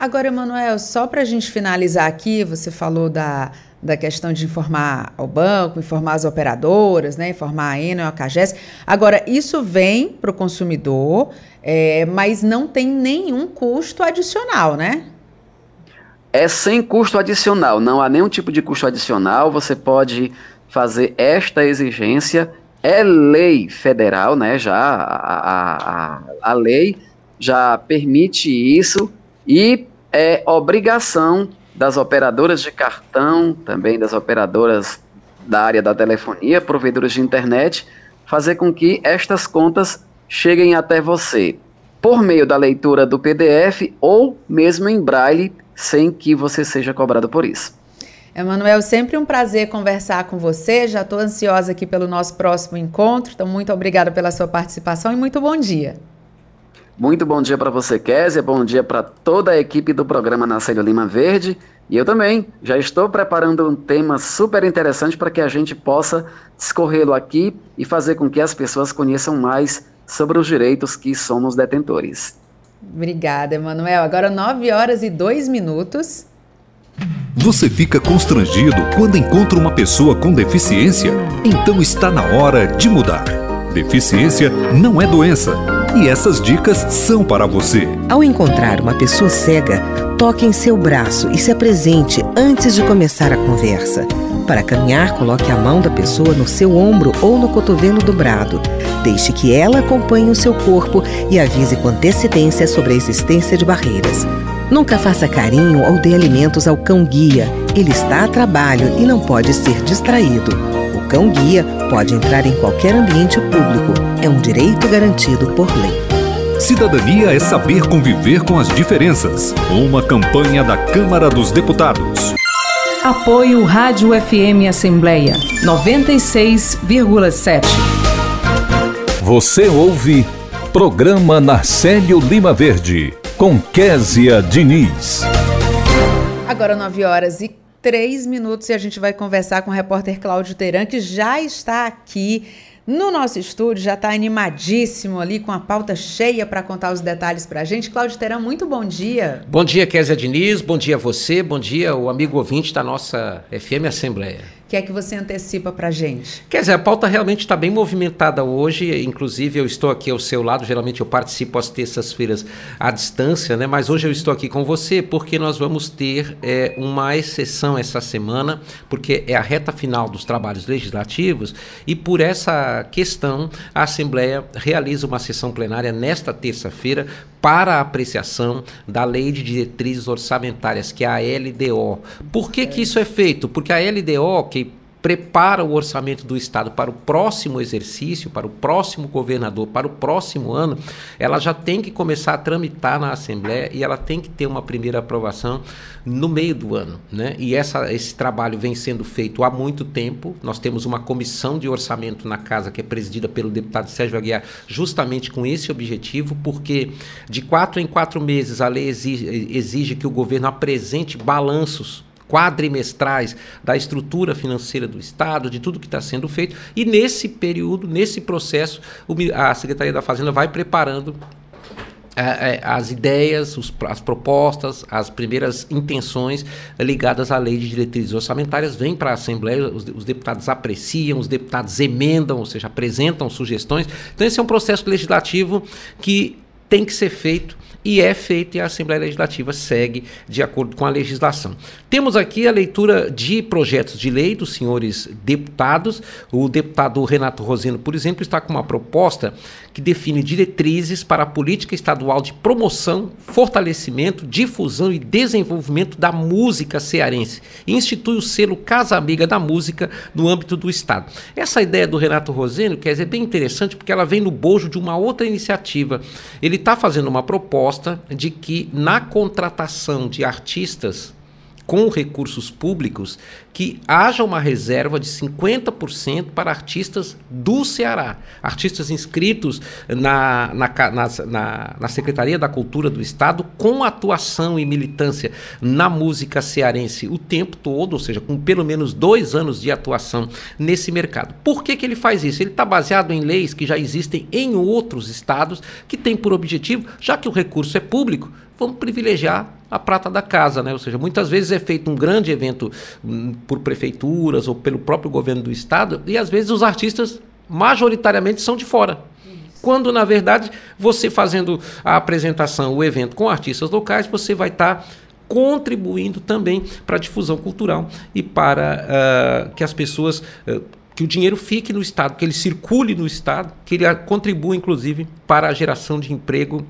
Agora, Emanuel, só para a gente finalizar aqui, você falou da, da questão de informar o banco, informar as operadoras, né, informar a Enel, a CAGES. Agora, isso vem para o consumidor, é, mas não tem nenhum custo adicional, né? É sem custo adicional, não há nenhum tipo de custo adicional, você pode fazer esta exigência, é lei federal, né, já a, a, a lei já permite isso e é obrigação das operadoras de cartão, também das operadoras da área da telefonia, provedores de internet, fazer com que estas contas cheguem até você por meio da leitura do PDF ou mesmo em braille, sem que você seja cobrado por isso. Emanuel, sempre um prazer conversar com você. Já estou ansiosa aqui pelo nosso próximo encontro. Então, muito obrigada pela sua participação e muito bom dia. Muito bom dia para você, Kézia. Bom dia para toda a equipe do programa Nacélio Lima Verde. E eu também já estou preparando um tema super interessante para que a gente possa discorrê-lo aqui e fazer com que as pessoas conheçam mais sobre os direitos que somos detentores. Obrigada, Emanuel. Agora 9 horas e 2 minutos. Você fica constrangido quando encontra uma pessoa com deficiência? Então está na hora de mudar. Deficiência não é doença e essas dicas são para você. Ao encontrar uma pessoa cega, toque em seu braço e se apresente antes de começar a conversa. Para caminhar, coloque a mão da pessoa no seu ombro ou no cotovelo dobrado. Deixe que ela acompanhe o seu corpo e avise com antecedência sobre a existência de barreiras. Nunca faça carinho ou dê alimentos ao cão-guia. Ele está a trabalho e não pode ser distraído cão-guia pode entrar em qualquer ambiente público. É um direito garantido por lei. Cidadania é saber conviver com as diferenças. Uma campanha da Câmara dos Deputados. Apoio Rádio FM Assembleia 96,7. Você ouve Programa Narcélio Lima Verde com Késia Diniz. Agora 9 horas e três minutos e a gente vai conversar com o repórter Cláudio Teran, que já está aqui no nosso estúdio, já está animadíssimo ali com a pauta cheia para contar os detalhes para a gente. Cláudio Teran, muito bom dia. Bom dia, Kézia Diniz, bom dia a você, bom dia o amigo ouvinte da nossa FM Assembleia que é que você antecipa para a gente? Quer dizer, a pauta realmente está bem movimentada hoje, inclusive eu estou aqui ao seu lado, geralmente eu participo às terças-feiras à distância, né? mas hoje eu estou aqui com você porque nós vamos ter é, uma exceção essa semana, porque é a reta final dos trabalhos legislativos e por essa questão a Assembleia realiza uma sessão plenária nesta terça-feira para a apreciação da Lei de Diretrizes Orçamentárias, que é a LDO. Por que, que isso é feito? Porque a LDO, que prepara o orçamento do Estado para o próximo exercício, para o próximo governador, para o próximo ano, ela já tem que começar a tramitar na Assembleia e ela tem que ter uma primeira aprovação no meio do ano. Né? E essa, esse trabalho vem sendo feito há muito tempo. Nós temos uma comissão de orçamento na casa que é presidida pelo deputado Sérgio Aguiar, justamente com esse objetivo, porque de quatro em quatro meses a lei exige, exige que o governo apresente balanços quadrimestrais da estrutura financeira do Estado, de tudo que está sendo feito. E nesse período, nesse processo, a Secretaria da Fazenda vai preparando é, é, as ideias, as propostas, as primeiras intenções ligadas à lei de diretrizes orçamentárias vêm para a Assembleia, os, deputados apreciam, os deputados emendam, ou seja, apresentam sugestões. Então, esse é um processo legislativo que tem que ser feito e é feito e a Assembleia Legislativa segue de acordo com a legislação. Temos aqui a leitura de projetos de lei dos senhores deputados. O deputado Renato Roseno, por exemplo, está com uma proposta que define diretrizes para a política estadual de promoção, fortalecimento, difusão e desenvolvimento da música cearense e institui o selo Casa Amiga da Música no âmbito do Estado. Essa ideia do Renato Roseno, quer dizer, é bem interessante porque ela vem no bojo de uma outra iniciativa. Ele está fazendo uma proposta de que na contratação de artistas com recursos públicos que haja uma reserva de 50% para artistas do Ceará, artistas inscritos na, na, na, na, Secretaria da Cultura do Estado com atuação e militância na música cearense o tempo todo, ou seja, com pelo menos dois anos de atuação nesse mercado. Por que, que ele faz isso? Ele está baseado em leis que já existem em outros estados que têm por objetivo, já que o recurso é público, vamos privilegiar a prata da casa, né? Ou seja, muitas vezes é feito um grande evento hum, por prefeituras ou pelo próprio governo do estado e às vezes os artistas majoritariamente são de fora. Quando na verdade você fazendo a apresentação, o evento com artistas locais, você vai estar tá contribuindo também para a difusão cultural e para uh, que as pessoas uh, que o dinheiro fique no Estado, que ele circule no Estado, que ele contribua, inclusive, para a geração de emprego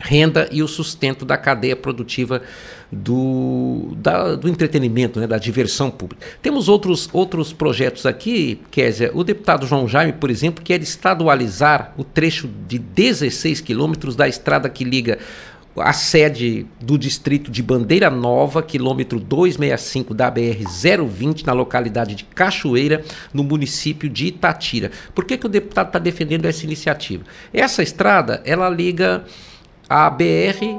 renda e o sustento da cadeia produtiva do, da, do entretenimento, né, da diversão pública. Temos outros, outros projetos aqui, Kézia. O deputado João Jaime, por exemplo, quer estadualizar o trecho de 16 quilômetros da estrada que liga a sede do distrito de Bandeira Nova, quilômetro 265 da BR-020, na localidade de Cachoeira, no município de Itatira. Por que, que o deputado está defendendo essa iniciativa? Essa estrada, ela liga a BR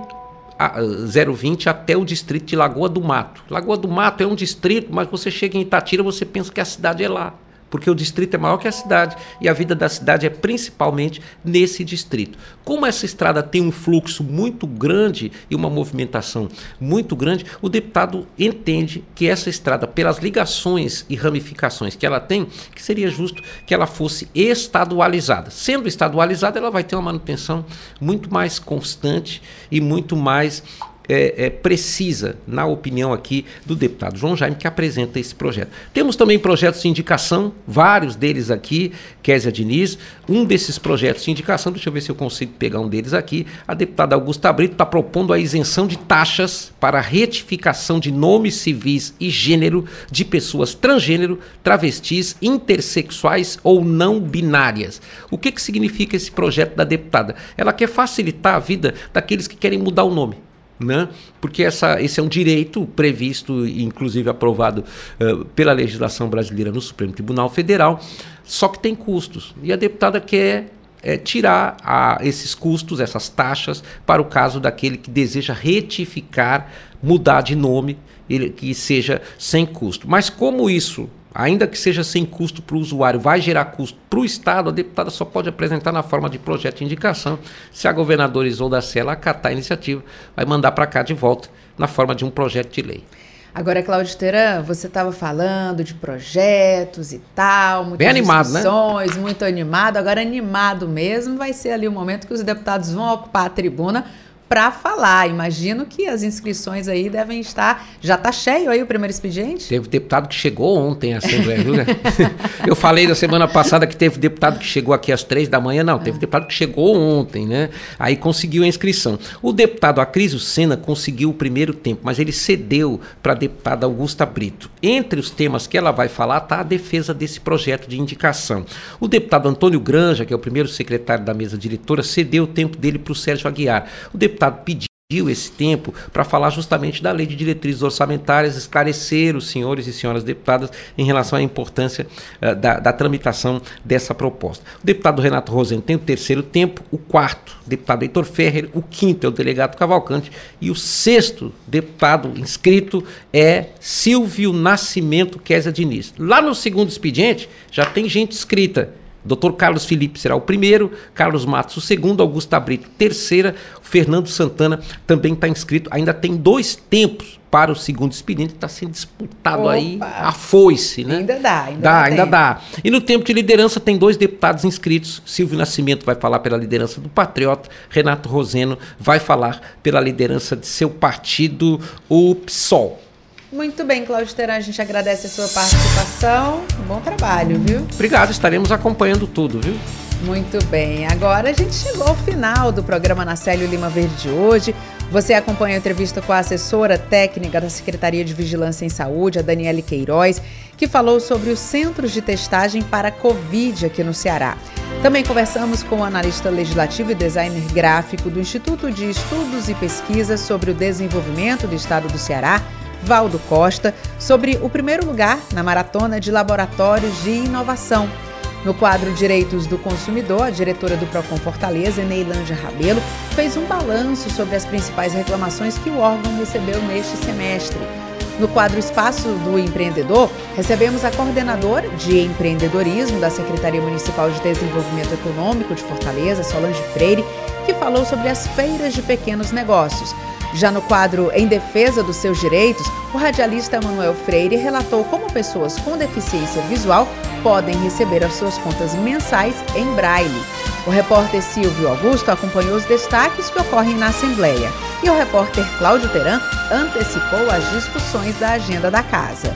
020 até o distrito de Lagoa do Mato. Lagoa do Mato é um distrito, mas você chega em Itatira, você pensa que a cidade é lá porque o distrito é maior que a cidade e a vida da cidade é principalmente nesse distrito. Como essa estrada tem um fluxo muito grande e uma movimentação muito grande, o deputado entende que essa estrada, pelas ligações e ramificações que ela tem, que seria justo que ela fosse estadualizada. Sendo estadualizada, ela vai ter uma manutenção muito mais constante e muito mais é, é, precisa, na opinião aqui do deputado João Jaime, que apresenta esse projeto. Temos também projetos de indicação, vários deles aqui, Késia Diniz. Um desses projetos de indicação, deixa eu ver se eu consigo pegar um deles aqui. A deputada Augusta Brito está propondo a isenção de taxas para retificação de nomes civis e gênero de pessoas transgênero, travestis, intersexuais ou não binárias. O que, que significa esse projeto da deputada? Ela quer facilitar a vida daqueles que querem mudar o nome né? porque essa, esse é um direito previsto inclusive aprovado uh, pela legislação brasileira no Supremo Tribunal Federal, só que tem custos. E a deputada quer é, tirar a, esses custos, essas taxas, para o caso daquele que deseja retificar, mudar de nome, ele, que seja sem custo. Mas como isso ainda que seja sem custo para o usuário, vai gerar custo para o Estado, a deputada só pode apresentar na forma de projeto de indicação. Se a governadora Isolda Sela acatar a iniciativa, vai mandar para cá de volta na forma de um projeto de lei. Agora, Cláudio Teran, você estava falando de projetos e tal, muitas Bem animado, né? muito animado. Agora, animado mesmo vai ser ali o momento que os deputados vão ocupar a tribuna para falar. Imagino que as inscrições aí devem estar. Já está cheio aí o primeiro expediente? Teve deputado que chegou ontem à Assembleia, viu? Eu falei na semana passada que teve deputado que chegou aqui às três da manhã. Não, teve deputado que chegou ontem, né? Aí conseguiu a inscrição. O deputado Acrisio Sena conseguiu o primeiro tempo, mas ele cedeu para a deputada Augusta Brito. Entre os temas que ela vai falar está a defesa desse projeto de indicação. O deputado Antônio Granja, que é o primeiro secretário da mesa diretora, cedeu o tempo dele para o Sérgio Aguiar. O deputado pediu esse tempo para falar justamente da lei de diretrizes orçamentárias, esclarecer os senhores e senhoras deputadas em relação à importância uh, da, da, tramitação dessa proposta. O deputado Renato Rosen tem o terceiro tempo, o quarto, deputado Heitor Ferrer, o quinto é o delegado Cavalcante e o sexto deputado inscrito é Silvio Nascimento Kézia Diniz. Lá no segundo expediente já tem gente inscrita Dr. Carlos Felipe será o primeiro, Carlos Matos o segundo, Augusta Brito terceira, Fernando Santana também está inscrito. Ainda tem dois tempos para o segundo expediente, está sendo disputado Opa. aí a foice, né? Ainda dá, ainda dá. ainda dá. E no tempo de liderança tem dois deputados inscritos. Silvio Nascimento vai falar pela liderança do Patriota, Renato Roseno vai falar pela liderança de seu partido, o PSOL. Muito bem, Cláudio Teran, a gente agradece a sua participação. Bom trabalho, viu? Obrigado, estaremos acompanhando tudo, viu? Muito bem, agora a gente chegou ao final do programa na Célio Lima Verde de hoje. Você acompanha a entrevista com a assessora técnica da Secretaria de Vigilância em Saúde, a Daniele Queiroz, que falou sobre os centros de testagem para a Covid aqui no Ceará. Também conversamos com o analista legislativo e designer gráfico do Instituto de Estudos e Pesquisas sobre o Desenvolvimento do Estado do Ceará, Valdo Costa, sobre o primeiro lugar na maratona de laboratórios de inovação. No quadro Direitos do Consumidor, a diretora do Procon Fortaleza, Neilândia Rabelo, fez um balanço sobre as principais reclamações que o órgão recebeu neste semestre. No quadro Espaço do Empreendedor, recebemos a coordenadora de empreendedorismo da Secretaria Municipal de Desenvolvimento Econômico de Fortaleza, Solange Freire, que falou sobre as feiras de pequenos negócios. Já no quadro Em Defesa dos Seus Direitos, o radialista Manuel Freire relatou como pessoas com deficiência visual podem receber as suas contas mensais em braille. O repórter Silvio Augusto acompanhou os destaques que ocorrem na Assembleia e o repórter Cláudio Teran antecipou as discussões da agenda da casa.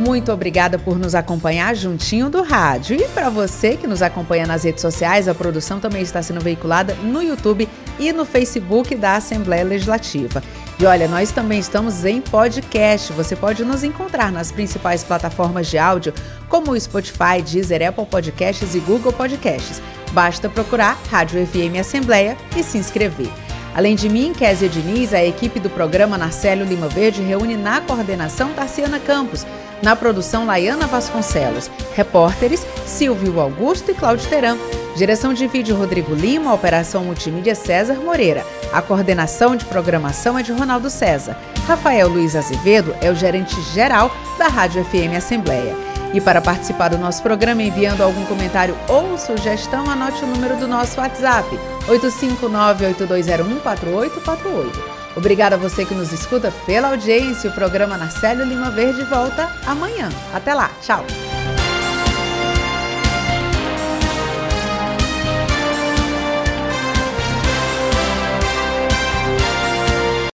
Muito obrigada por nos acompanhar juntinho do rádio. E para você que nos acompanha nas redes sociais, a produção também está sendo veiculada no YouTube e no Facebook da Assembleia Legislativa. E olha, nós também estamos em podcast. Você pode nos encontrar nas principais plataformas de áudio, como o Spotify, Deezer, Apple Podcasts e Google Podcasts. Basta procurar Rádio FM Assembleia e se inscrever. Além de mim, Kézia Diniz, a equipe do programa Narcélio Lima Verde reúne na coordenação Tarciana Campos, na produção, Laiana Vasconcelos. Repórteres, Silvio Augusto e Cláudio Teran. Direção de vídeo, Rodrigo Lima. Operação multimídia, César Moreira. A coordenação de programação é de Ronaldo César. Rafael Luiz Azevedo é o gerente geral da Rádio FM Assembleia. E para participar do nosso programa enviando algum comentário ou sugestão, anote o número do nosso WhatsApp: 859-8201-4848. Obrigada a você que nos escuta pela audiência. O programa Narcélio Lima Verde volta amanhã. Até lá. Tchau.